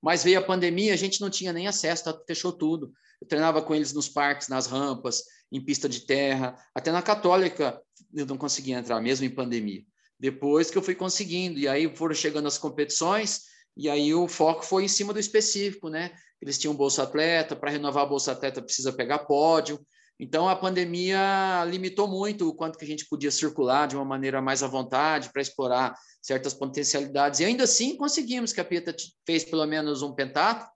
Mas veio a pandemia, a gente não tinha nem acesso, tá, fechou tudo. Eu treinava com eles nos parques, nas rampas, em pista de terra, até na Católica eu não conseguia entrar, mesmo em pandemia. Depois que eu fui conseguindo, e aí foram chegando as competições, e aí o foco foi em cima do específico, né? Eles tinham Bolsa Atleta, para renovar a Bolsa Atleta precisa pegar pódio. Então a pandemia limitou muito o quanto que a gente podia circular de uma maneira mais à vontade para explorar certas potencialidades. E ainda assim conseguimos que a Pieta fez pelo menos um pentato,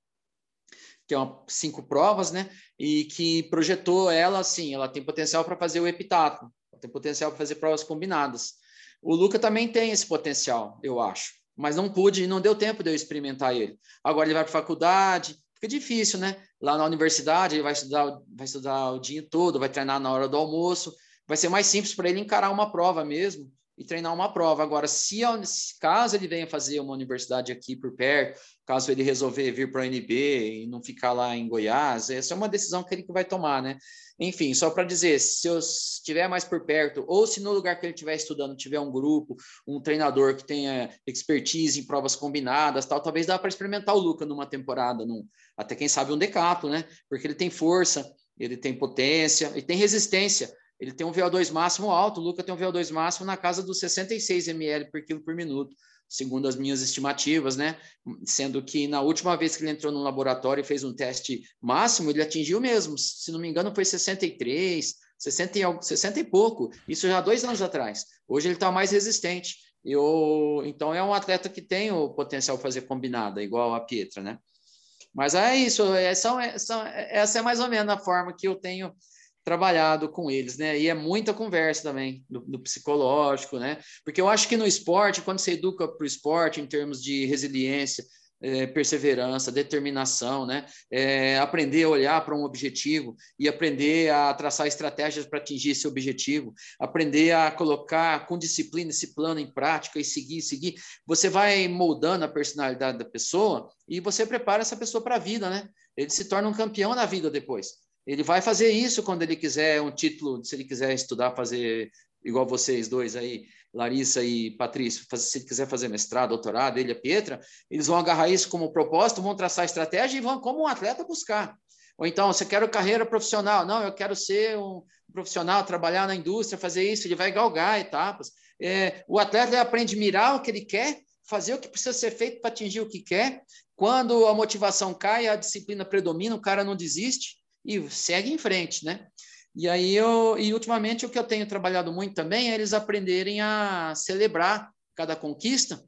que é uma, cinco provas, né? E que projetou ela assim, ela tem potencial para fazer o epitato, tem potencial para fazer provas combinadas. O Luca também tem esse potencial, eu acho, mas não pude, não deu tempo de eu experimentar ele. Agora ele vai para faculdade, fica difícil, né? Lá na universidade ele vai estudar, vai estudar o dia todo, vai treinar na hora do almoço, vai ser mais simples para ele encarar uma prova mesmo e treinar uma prova. Agora, se caso ele venha fazer uma universidade aqui por perto, caso ele resolver vir para a NB e não ficar lá em Goiás, essa é uma decisão que ele vai tomar, né? Enfim, só para dizer, se eu estiver mais por perto, ou se no lugar que ele estiver estudando tiver um grupo, um treinador que tenha expertise em provas combinadas, tal, talvez dá para experimentar o Luca numa temporada, num, até quem sabe um decathlon, né? Porque ele tem força, ele tem potência e tem resistência. Ele tem um VO2 máximo alto, o Luca tem um VO2 máximo na casa dos 66 ml por quilo por minuto segundo as minhas estimativas, né? Sendo que na última vez que ele entrou no laboratório e fez um teste máximo, ele atingiu mesmo, se não me engano, foi 63, 60 e, 60 e pouco, isso já há dois anos atrás. Hoje ele está mais resistente. Eu, então é um atleta que tem o potencial de fazer combinada, igual a Pietra, né? Mas é isso, é, são, é, são, essa é mais ou menos a forma que eu tenho trabalhado com eles, né? E é muita conversa também do, psicológico, né? Porque eu acho que no esporte, quando você educa para o esporte em termos de resiliência, é, perseverança, determinação, né? É, aprender a olhar para um objetivo e aprender a traçar estratégias para atingir esse objetivo, aprender a colocar com disciplina esse plano em prática e seguir, seguir. Você vai moldando a personalidade da pessoa e você prepara essa pessoa para a vida, né? Ele se torna um campeão na vida depois. Ele vai fazer isso quando ele quiser um título, se ele quiser estudar, fazer igual vocês dois aí, Larissa e Patrício, se ele quiser fazer mestrado, doutorado, ele e a Pietra, eles vão agarrar isso como propósito, vão traçar estratégia e vão, como um atleta, buscar. Ou então, você quer carreira profissional? Não, eu quero ser um profissional, trabalhar na indústria, fazer isso. Ele vai galgar etapas. É, o atleta aprende a mirar o que ele quer, fazer o que precisa ser feito para atingir o que quer. Quando a motivação cai, a disciplina predomina, o cara não desiste e segue em frente, né? E aí eu e ultimamente o que eu tenho trabalhado muito também é eles aprenderem a celebrar cada conquista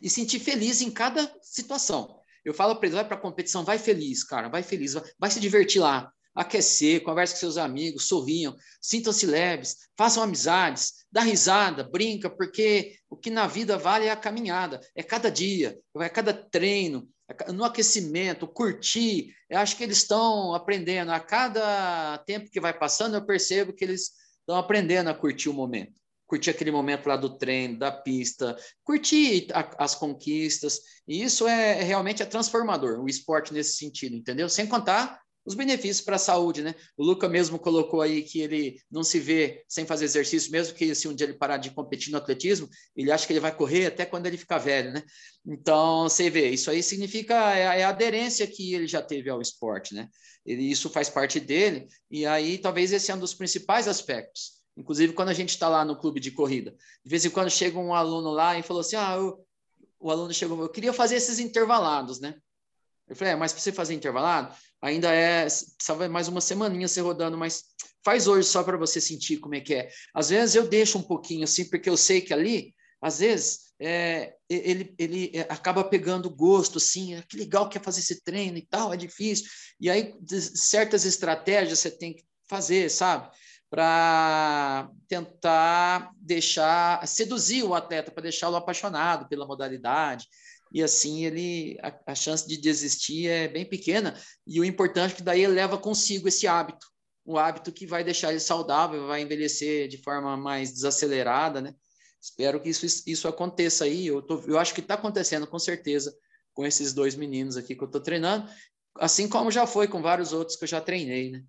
e sentir feliz em cada situação. Eu falo para eles, vai para a competição, vai feliz, cara, vai feliz, vai, vai se divertir lá, aquecer, converse com seus amigos, sorriam, sintam-se leves, façam amizades, dá risada, brinca, porque o que na vida vale é a caminhada, é cada dia, é cada treino, no aquecimento, curtir. Eu acho que eles estão aprendendo. A cada tempo que vai passando, eu percebo que eles estão aprendendo a curtir o momento. Curtir aquele momento lá do treino, da pista, curtir a, as conquistas. E isso é, é realmente é transformador, o esporte nesse sentido, entendeu? Sem contar os benefícios para a saúde, né? O Luca mesmo colocou aí que ele não se vê sem fazer exercício, mesmo que se um dia ele parar de competir no atletismo, ele acha que ele vai correr até quando ele ficar velho, né? Então, você vê, isso aí significa é a, é a aderência que ele já teve ao esporte, né? Ele, isso faz parte dele, e aí talvez esse é um dos principais aspectos. Inclusive, quando a gente está lá no clube de corrida, de vez em quando chega um aluno lá e falou assim: ah, eu, o aluno chegou, eu queria fazer esses intervalados, né? Eu falei, é, mas para você fazer intervalado, ainda é, precisava mais uma semaninha você rodando, mas faz hoje só para você sentir como é que é. Às vezes eu deixo um pouquinho assim, porque eu sei que ali, às vezes, é, ele, ele é, acaba pegando gosto, assim, ah, que legal que é fazer esse treino e tal, é difícil. E aí, certas estratégias você tem que fazer, sabe? Para tentar deixar, seduzir o atleta, para deixá-lo apaixonado pela modalidade e assim ele a, a, chance de desistir é bem pequena. E o importante é que daí ele leva consigo esse hábito. Um hábito que vai deixar ele saudável vai envelhecer de forma mais desacelerada né? Espero que isso isso aconteça aí. Eu tô, eu acho que está acontecendo com certeza com esses dois meninos aqui que eu estou treinando assim como já foi com vários outros que eu já treinei né?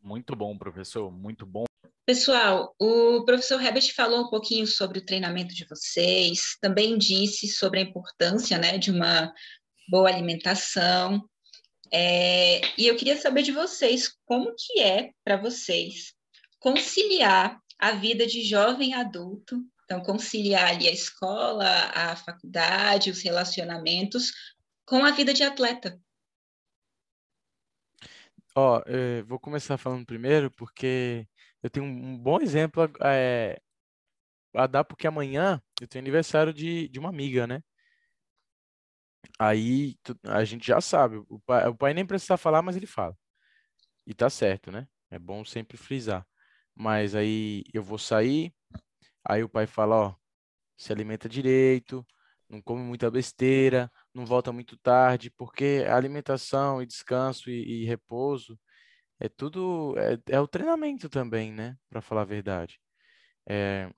Muito bom professor. Muito bom Pessoal, o professor Herbert falou um pouquinho sobre o treinamento de vocês, também disse sobre a importância né, de uma boa alimentação. É, e eu queria saber de vocês como que é para vocês conciliar a vida de jovem adulto, então conciliar ali a escola, a faculdade, os relacionamentos com a vida de atleta. Ó, oh, vou começar falando primeiro porque eu tenho um bom exemplo é, a dar, porque amanhã eu tenho aniversário de, de uma amiga, né? Aí a gente já sabe, o pai, o pai nem precisa falar, mas ele fala. E tá certo, né? É bom sempre frisar. Mas aí eu vou sair, aí o pai fala, ó, se alimenta direito, não come muita besteira, não volta muito tarde, porque alimentação e descanso e, e repouso é tudo é, é o treinamento também, né? Para falar a verdade. É,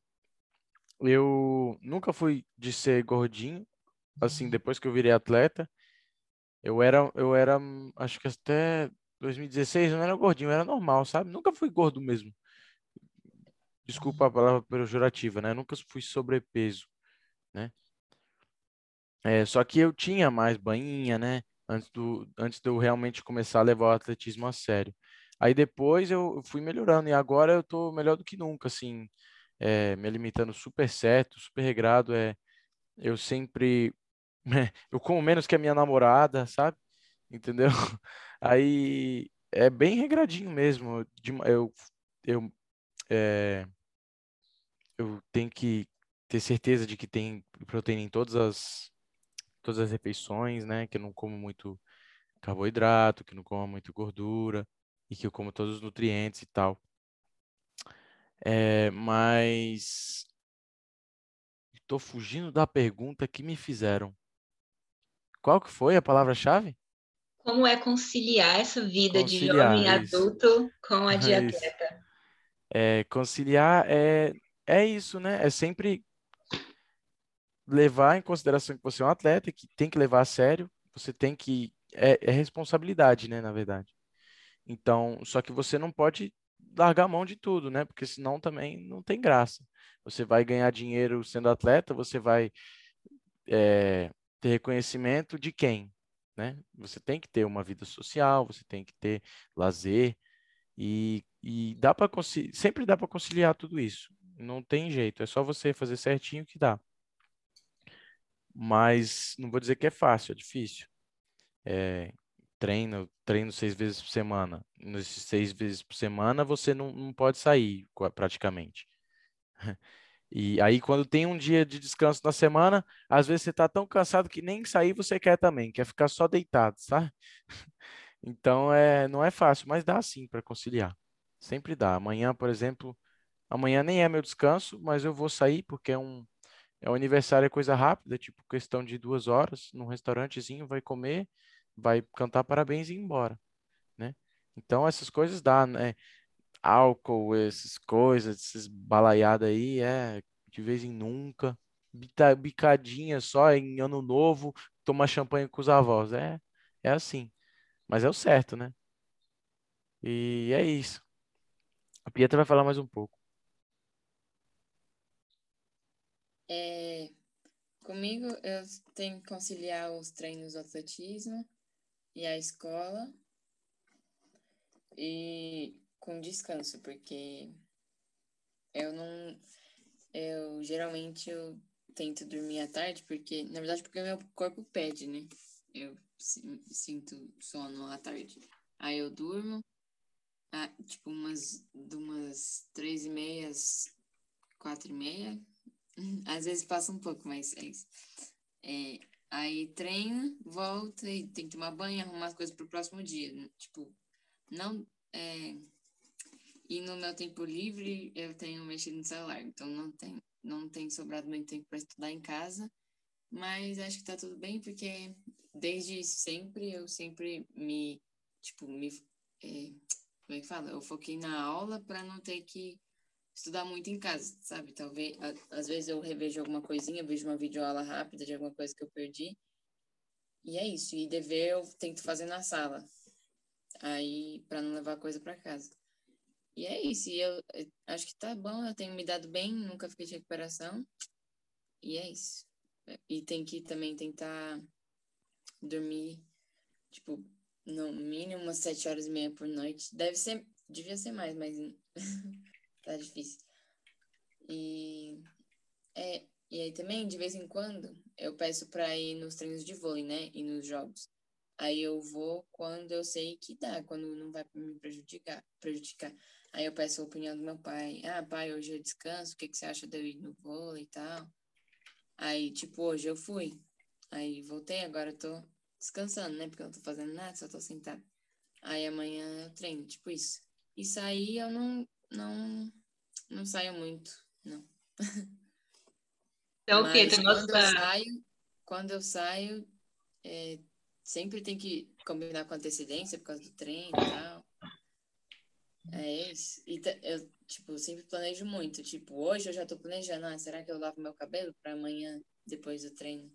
eu nunca fui de ser gordinho, assim, depois que eu virei atleta. Eu era, eu era, acho que até 2016 eu não era gordinho, eu era normal, sabe? Nunca fui gordo mesmo. Desculpa a palavra pejorativa, né? nunca fui sobrepeso, né? É, só que eu tinha mais bainha, né? Antes, do, antes de eu realmente começar a levar o atletismo a sério. Aí depois eu fui melhorando e agora eu tô melhor do que nunca, assim, é, me alimentando super certo, super regrado. É, eu sempre, (laughs) eu como menos que a minha namorada, sabe? Entendeu? (laughs) Aí é bem regradinho mesmo. Eu, eu, é, eu tenho que ter certeza de que tem proteína em todas as, todas as refeições, né? Que eu não como muito carboidrato, que não como muito gordura e que eu como todos os nutrientes e tal. É, mas estou fugindo da pergunta que me fizeram. Qual que foi a palavra-chave? Como é conciliar essa vida conciliar, de jovem adulto com a (laughs) de atleta? É, conciliar é, é isso, né? É sempre levar em consideração que você é um atleta, que tem que levar a sério, você tem que. É, é responsabilidade, né? Na verdade. Então, só que você não pode largar a mão de tudo, né? Porque senão também não tem graça. Você vai ganhar dinheiro sendo atleta, você vai é, ter reconhecimento de quem? Né? Você tem que ter uma vida social, você tem que ter lazer e, e dá para sempre dá para conciliar tudo isso. Não tem jeito, é só você fazer certinho que dá. Mas não vou dizer que é fácil, é difícil. É, treino, treino seis vezes por semana. Nesses seis vezes por semana você não, não pode sair praticamente. (laughs) E aí, quando tem um dia de descanso na semana, às vezes você está tão cansado que nem sair você quer também, quer ficar só deitado, sabe? (laughs) Então, é, não é fácil, mas dá sim para conciliar. Sempre dá. Amanhã, por exemplo, amanhã nem é meu descanso, mas eu vou sair porque é um, é um aniversário, é coisa rápida, tipo questão de duas horas, num restaurantezinho, vai comer, vai cantar parabéns e ir embora, né? Então, essas coisas dá, né? álcool, essas coisas, esses balaiadas aí, é de vez em nunca. Bicadinha só em ano novo, tomar champanhe com os avós. É, é assim. Mas é o certo, né? E é isso. A Pietra vai falar mais um pouco. É, comigo, eu tenho que conciliar os treinos do atletismo e a escola. E com descanso, porque eu não. Eu geralmente eu tento dormir à tarde, porque, na verdade, porque meu corpo pede, né? Eu sinto sono à tarde. Aí eu durmo, ah, tipo, umas, de umas três e meia, quatro e meia. (laughs) Às vezes passa um pouco, mas é isso. É, aí treino, volta e tem que tomar banho, arrumar as coisas pro próximo dia. Tipo, não. É, e no meu tempo livre eu tenho mexido no celular, então não tem, não tem sobrado muito tempo para estudar em casa. Mas acho que tá tudo bem, porque desde sempre eu sempre me, tipo, me. É, como é que fala? Eu foquei na aula para não ter que estudar muito em casa, sabe? Talvez, às vezes eu revejo alguma coisinha, vejo uma videoaula rápida de alguma coisa que eu perdi. E é isso. E dever eu tento fazer na sala. Aí, para não levar coisa para casa. E é isso. E eu, eu acho que tá bom, eu tenho me dado bem, nunca fiquei de recuperação. E é isso. E tem que também tentar dormir, tipo, no mínimo umas sete horas e meia por noite. Deve ser, devia ser mais, mas tá difícil. E, é, e aí também, de vez em quando, eu peço pra ir nos treinos de vôlei, né? E nos jogos. Aí eu vou quando eu sei que dá, quando não vai me prejudicar, prejudicar. Aí eu peço a opinião do meu pai. Ah, pai, hoje eu descanso, o que, que você acha de eu ir no vôlei e tal? Aí, tipo, hoje eu fui. Aí voltei, agora eu tô descansando, né? Porque eu não tô fazendo nada, só tô sentado. Aí amanhã eu treino, tipo isso. E sair eu não, não, não saio muito, não. Então, o quê? quando eu saio, quando eu saio, é, sempre tem que combinar com antecedência por causa do treino e tal. É isso. E eu, tipo, sempre planejo muito. Tipo, hoje eu já tô planejando, ah, será que eu lavo meu cabelo para amanhã, depois do treino?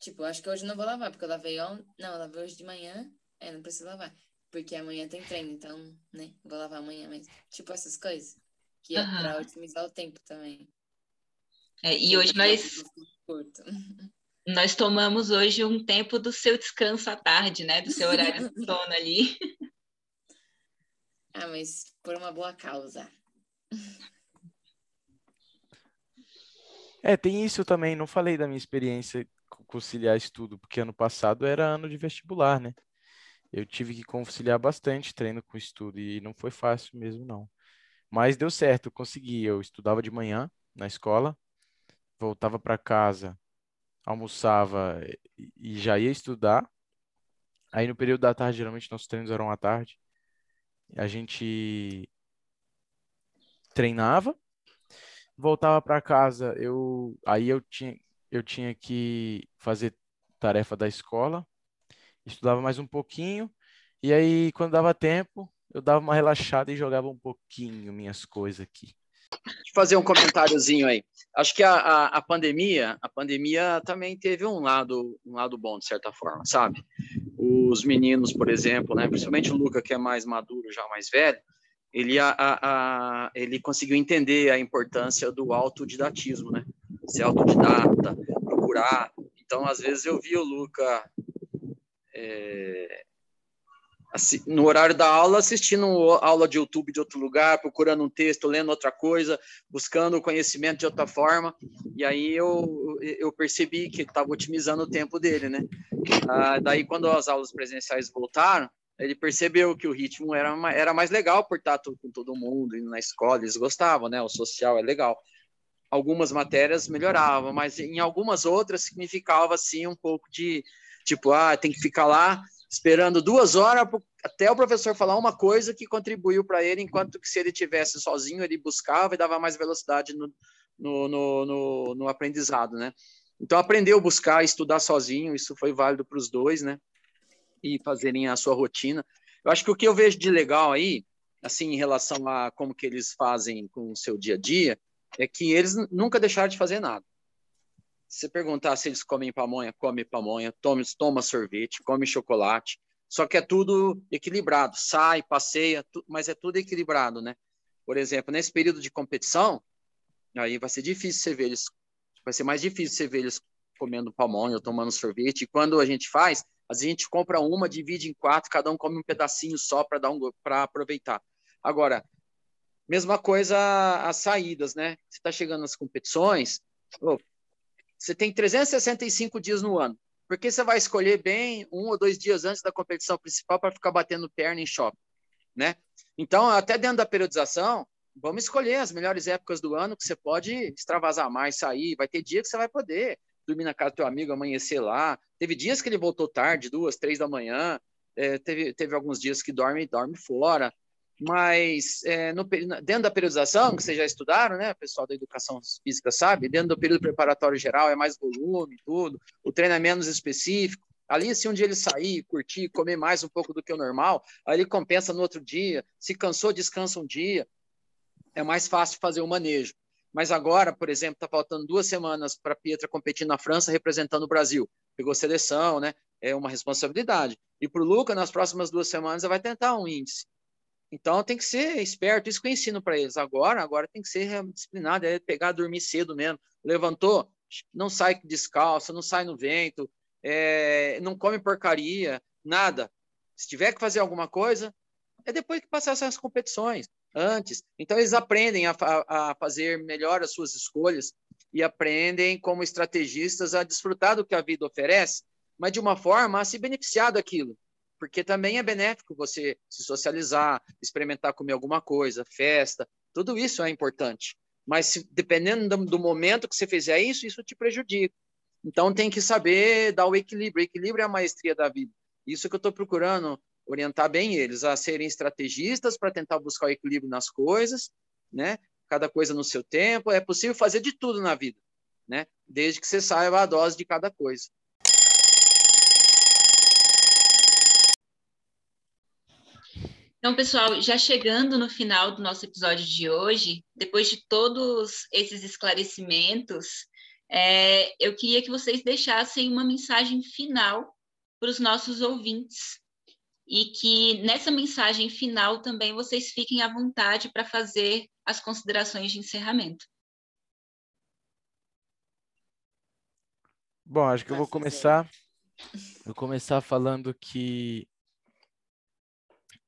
Tipo, acho que hoje não vou lavar, porque eu lavei ontem. Não, eu lavei hoje de manhã. É, não preciso lavar. Porque amanhã tem treino, então, né? Vou lavar amanhã mesmo. Tipo, essas coisas. Que é uhum. pra otimizar o tempo também. É, e hoje nós. (laughs) Nós tomamos hoje um tempo do seu descanso à tarde, né? Do seu horário de (laughs) sono ali. Ah, mas por uma boa causa. É, tem isso também. Não falei da minha experiência conciliar estudo, porque ano passado era ano de vestibular, né? Eu tive que conciliar bastante treino com estudo e não foi fácil mesmo, não. Mas deu certo, consegui. Eu estudava de manhã na escola, voltava para casa, almoçava e já ia estudar. Aí no período da tarde, geralmente nossos treinos eram à tarde. A gente treinava, voltava para casa, eu aí eu tinha eu tinha que fazer tarefa da escola, estudava mais um pouquinho, e aí, quando dava tempo, eu dava uma relaxada e jogava um pouquinho minhas coisas aqui. Deixa eu fazer um comentáriozinho aí. Acho que a, a, a, pandemia, a pandemia também teve um lado, um lado bom, de certa forma, sabe? Os meninos, por exemplo, né, principalmente o Luca, que é mais maduro, já mais velho, ele, a, a, ele conseguiu entender a importância do autodidatismo, né? Ser autodidata, procurar. Então, às vezes, eu vi o Luca é, no horário da aula, assistindo aula de YouTube de outro lugar, procurando um texto, lendo outra coisa, buscando conhecimento de outra forma. E aí eu, eu percebi que estava otimizando o tempo dele, né? Ah, daí, quando as aulas presenciais voltaram, ele percebeu que o ritmo era, era mais legal por estar com todo mundo, indo na escola, eles gostavam, né? O social é legal. Algumas matérias melhoravam, mas em algumas outras significava, assim, um pouco de, tipo, ah, tem que ficar lá esperando duas horas até o professor falar uma coisa que contribuiu para ele, enquanto que se ele tivesse sozinho, ele buscava e dava mais velocidade no, no, no, no, no aprendizado, né? Então, aprendeu a buscar, estudar sozinho, isso foi válido para os dois, né? e fazerem a sua rotina. Eu acho que o que eu vejo de legal aí, assim, em relação a como que eles fazem com o seu dia a dia, é que eles nunca deixaram de fazer nada. Se perguntar se eles comem pamonha, come pamonha, toma, toma sorvete, come chocolate, só que é tudo equilibrado, sai, passeia, mas é tudo equilibrado, né? Por exemplo, nesse período de competição, aí vai ser difícil você ver eles, vai ser mais difícil você ver eles comendo pamonha ou tomando sorvete. E quando a gente faz, a gente compra uma, divide em quatro, cada um come um pedacinho só para dar um para aproveitar. Agora, mesma coisa as saídas, né? Você está chegando nas competições, você tem 365 dias no ano. Por que você vai escolher bem um ou dois dias antes da competição principal para ficar batendo perna em shopping, né? Então, até dentro da periodização, vamos escolher as melhores épocas do ano que você pode extravasar mais, sair. Vai ter dia que você vai poder dormir na casa do teu amigo, amanhecer lá. Teve dias que ele voltou tarde, duas, três da manhã. É, teve, teve alguns dias que dorme dorme fora. Mas é, no, dentro da periodização, que vocês já estudaram, né? O pessoal da educação física sabe, dentro do período preparatório geral é mais volume, tudo. O treino é menos específico. Ali, se um dia ele sair, curtir, comer mais um pouco do que o normal, aí ele compensa no outro dia. Se cansou, descansa um dia. É mais fácil fazer o manejo. Mas agora, por exemplo, está faltando duas semanas para a Pietra competir na França representando o Brasil. Pegou seleção, né? É uma responsabilidade. E para o Luca, nas próximas duas semanas, vai tentar um índice. Então tem que ser esperto, isso que eu ensino para eles. Agora, agora tem que ser disciplinado, é pegar, dormir cedo mesmo. Levantou, não sai descalço, não sai no vento, é, não come porcaria, nada. Se tiver que fazer alguma coisa, é depois que passar essas competições antes. Então, eles aprendem a, a, fazer melhor as suas escolhas e aprendem, como estrategistas, a desfrutar do que a vida oferece, mas de uma forma a se beneficiar daquilo. Porque também é benéfico você se socializar, experimentar comer alguma coisa, festa, tudo isso é importante. Mas se, dependendo do, momento que você fizer isso, isso te prejudica. Então tem que saber dar o equilíbrio. O equilíbrio é a maestria da vida. Isso que eu estou procurando orientar bem eles a serem estrategistas para tentar buscar o equilíbrio nas coisas, né? Cada coisa no seu tempo. É possível fazer de tudo na vida, né? Desde que você saiba a dose de cada coisa. Então, pessoal, já chegando no final do nosso episódio de hoje, depois de todos esses esclarecimentos, é, eu queria que vocês deixassem uma mensagem final para os nossos ouvintes e que nessa mensagem final também vocês fiquem à vontade para fazer as considerações de encerramento. Bom, acho que eu vou começar. Vou começar falando que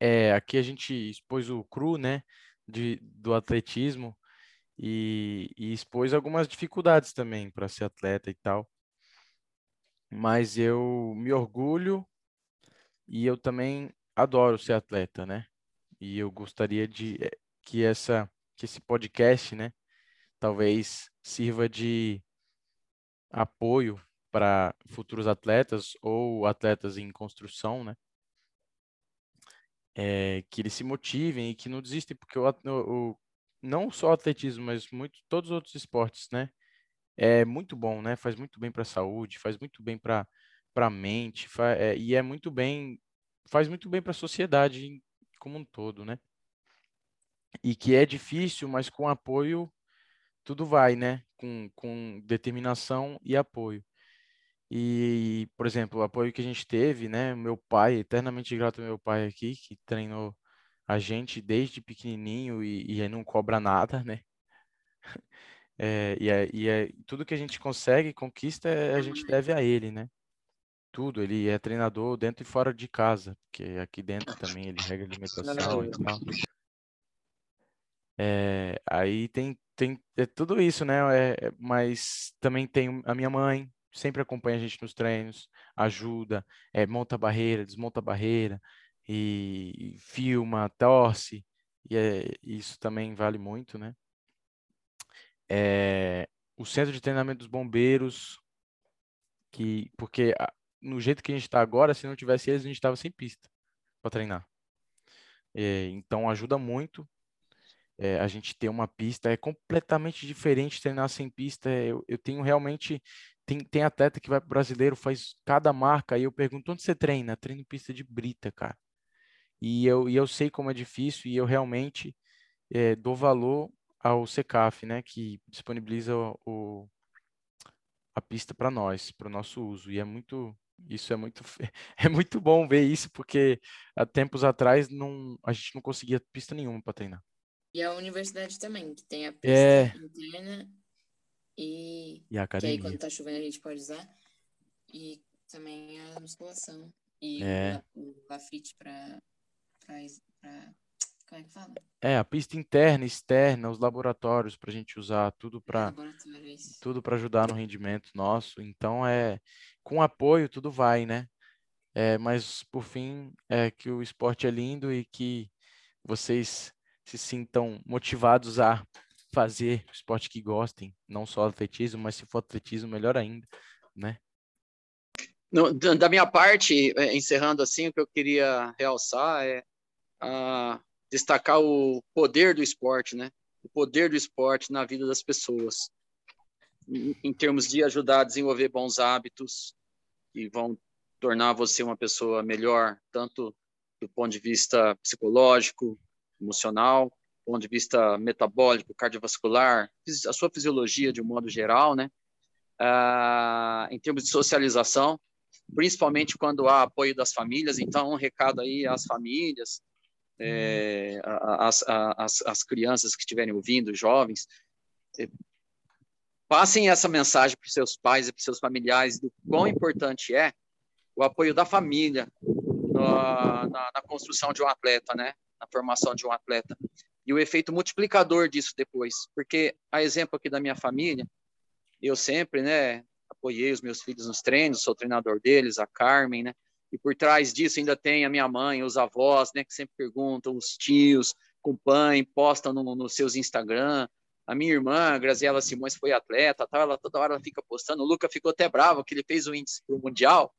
é, aqui a gente expôs o cru, né, de, do atletismo e, e expôs algumas dificuldades também para ser atleta e tal. Mas eu me orgulho e eu também adoro ser atleta, né? E eu gostaria de eh, que essa que esse podcast, né, talvez sirva de apoio para futuros atletas ou atletas em construção, né? É, que eles se motivem e que não desistem, porque o, o, não só o atletismo, mas muito, todos os outros esportes, né? É muito bom, né? Faz muito bem para a saúde, faz muito bem para a mente, é, e é muito bem, faz muito bem para a sociedade como um todo, né? E que é difícil, mas com apoio tudo vai, né? Com, com determinação e apoio. E, por exemplo, o apoio que a gente teve, né? Meu pai, eternamente grato ao meu pai aqui, que treinou a gente desde pequenininho e, e não cobra nada, né? (laughs) É, e, é, e é, tudo que a gente consegue, conquista, a gente deve a ele, né? Tudo, ele é treinador dentro e fora de casa, porque aqui dentro também ele rega alimentação e tal. É, aí tem, tem é tudo isso, né? É, mas também tem a minha mãe, sempre acompanha a gente nos treinos, ajuda, é, monta barreira, desmonta barreira, e, e filma, torce, e é, isso também vale muito, né? É, o centro de treinamento dos bombeiros, que porque no jeito que a gente está agora, se não tivesse eles, a gente estava sem pista para treinar. É, então ajuda muito é, a gente ter uma pista. É completamente diferente treinar sem pista. Eu, eu tenho realmente tem, tem atleta que vai pro brasileiro, faz cada marca, e eu pergunto, onde você treina? Treino pista de brita, cara. E eu, e eu sei como é difícil, e eu realmente é, dou valor ao CECAF, né, que disponibiliza o, o a pista para nós, para o nosso uso. E é muito, isso é muito, (laughs) é muito bom ver isso, porque há tempos atrás não, a gente não conseguia pista nenhuma para treinar. E a universidade também, que tem a pista é... interna e, e a academia. Que aí quando tá chovendo a gente pode usar. E também a musculação. E é. o, Lafite para como é que fala? É, a pista interna, externa, os laboratórios para a gente usar, tudo para tudo para ajudar no rendimento nosso. Então é com apoio tudo vai, né? É, mas por fim é que o esporte é lindo e que vocês se sintam motivados a fazer esporte que gostem, não só atletismo, mas se for atletismo, melhor ainda, né? No, da minha parte, é, encerrando assim, o que eu queria realçar é a, destacar o poder do esporte, né? O poder do esporte na vida das pessoas, em, em termos de ajudar a desenvolver bons hábitos que vão tornar você uma pessoa melhor, tanto do ponto de vista psicológico, emocional, ponto de vista metabólico, cardiovascular, a sua fisiologia de um modo geral, né? Ah, em termos de socialização, principalmente quando há apoio das famílias. Então, um recado aí às famílias, é, às, às, às crianças que estiverem ouvindo, jovens, é, passem essa mensagem para os seus pais e para os seus familiares do quão importante é o apoio da família na, na, na construção de um atleta, né? Na formação de um atleta e o efeito multiplicador disso depois. Porque, a exemplo aqui da minha família, eu sempre, né, apoiei os meus filhos nos treinos, sou treinador deles, a Carmen, né, e por trás disso ainda tem a minha mãe, os avós, né, que sempre perguntam, os tios, acompanham, postam nos no seus Instagram. A minha irmã, Graziela Simões, foi atleta, tal, ela toda hora ela fica postando. O Luca ficou até bravo que ele fez o índice para o Mundial.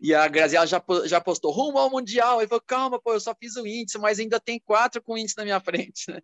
E a Graziela já, já postou rumo ao Mundial. Ele falou: calma, pô, eu só fiz o índice, mas ainda tem quatro com índice na minha (laughs) frente, né?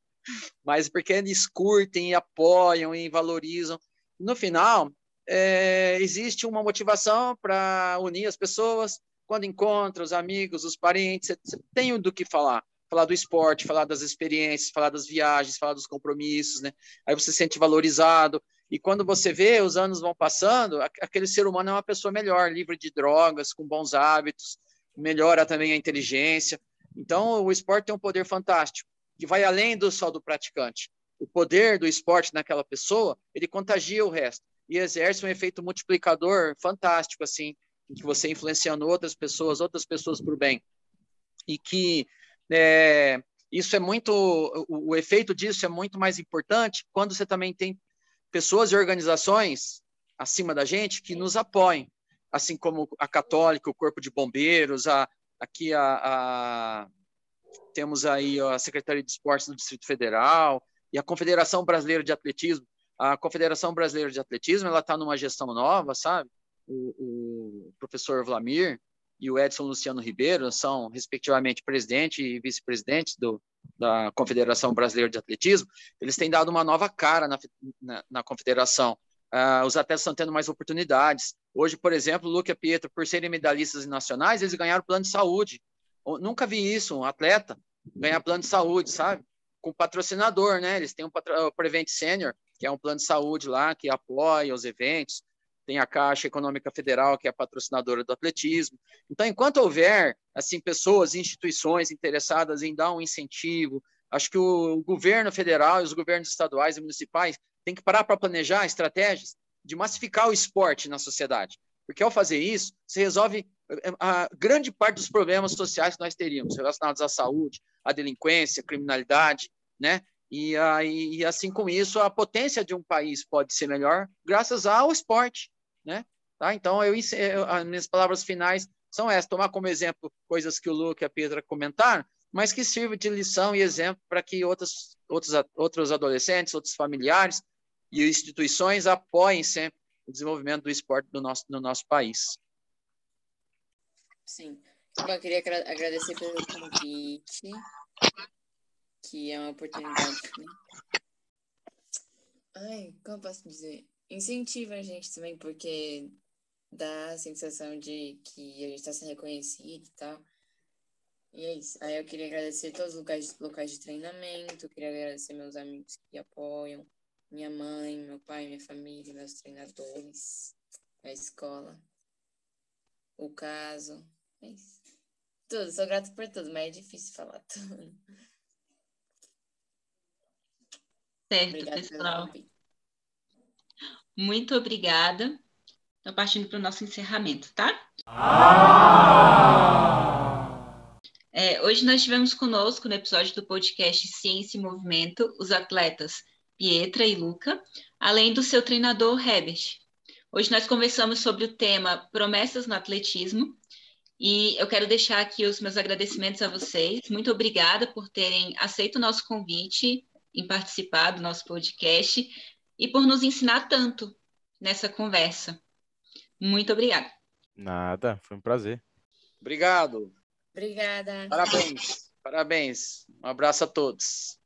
Mas porque eles curtem e apoiam e valorizam. No final, é, existe uma motivação para unir as pessoas, quando encontra os amigos, os parentes, você tem do que falar. Falar do esporte, falar das experiências, falar das viagens, falar dos compromissos, né? Aí você se sente valorizado. E quando você vê, os anos vão passando, aquele ser humano é uma pessoa melhor, livre de drogas, com bons hábitos, melhora também a inteligência. Então, o esporte tem um poder fantástico, que vai além do só do praticante. O poder do esporte naquela pessoa, ele contagia o resto e exerce um efeito multiplicador fantástico, assim, em que você influenciando outras pessoas, outras pessoas para o bem. E que é, isso é muito, o, o efeito disso é muito mais importante quando você também tem pessoas e organizações acima da gente que nos apoiem, assim como a Católica, o Corpo de Bombeiros, a, aqui a, a temos aí a Secretaria de Esportes do Distrito Federal e a Confederação Brasileira de Atletismo. A Confederação Brasileira de Atletismo ela está numa gestão nova, sabe? O, o, professor Vlamir e o Edson Luciano Ribeiro são, respectivamente, presidente e vice-presidente da Confederação Brasileira de Atletismo. Eles têm dado uma nova cara na, na, na confederação. Uh, os atletas estão tendo mais oportunidades. Hoje, por exemplo, o Luca Pietro, por serem medalhistas nacionais, eles ganharam plano de saúde. Eu nunca vi isso, um atleta ganhar plano de saúde, sabe? Com patrocinador, né? Eles têm um patro... o Prevent Senior, que é um plano de saúde lá que apoia os eventos. Tem a Caixa Econômica Federal, que é patrocinadora do atletismo. Então, enquanto houver assim pessoas, instituições interessadas em dar um incentivo, acho que o governo federal e os governos estaduais e municipais tem que parar para planejar estratégias de massificar o esporte na sociedade. Porque ao fazer isso, você resolve eh, a grande parte dos problemas sociais que nós teríamos, relacionados à saúde, à delinquência, à criminalidade, né? E, aí, e assim com isso, a potência de um país pode ser melhor graças ao esporte, né? Tá? Então, eu, eu, as minhas palavras finais são essas: tomar como exemplo coisas que o Luke e a Pedra comentaram, mas que sirva de lição e exemplo para que outros, outros, outros adolescentes, outros familiares e instituições apoiem sempre o desenvolvimento do esporte do nosso, no nosso país. Sim. Bom, eu queria agradecer pelo convite, que é uma oportunidade. Né? Ai, como eu posso dizer? Incentiva a gente também, porque dá a sensação de que a gente está sendo reconhecido e tal. E é isso. Aí eu queria agradecer todos os locais, locais de treinamento, queria agradecer meus amigos que apoiam, minha mãe, meu pai, minha família, meus treinadores, a escola, o caso. É isso. Tudo, sou grata por tudo, mas é difícil falar tudo. Certo, obrigada pessoal. Muito obrigada. Estou partindo para o nosso encerramento, tá? Ah! É, hoje nós tivemos conosco no episódio do podcast Ciência e Movimento os atletas Pietra e Luca, além do seu treinador Herbert. Hoje nós conversamos sobre o tema Promessas no Atletismo e eu quero deixar aqui os meus agradecimentos a vocês. Muito obrigada por terem aceito o nosso convite em participar do nosso podcast e por nos ensinar tanto nessa conversa. Muito obrigada. Nada, foi um prazer. Obrigado. Obrigada. Parabéns. Parabéns. Um abraço a todos.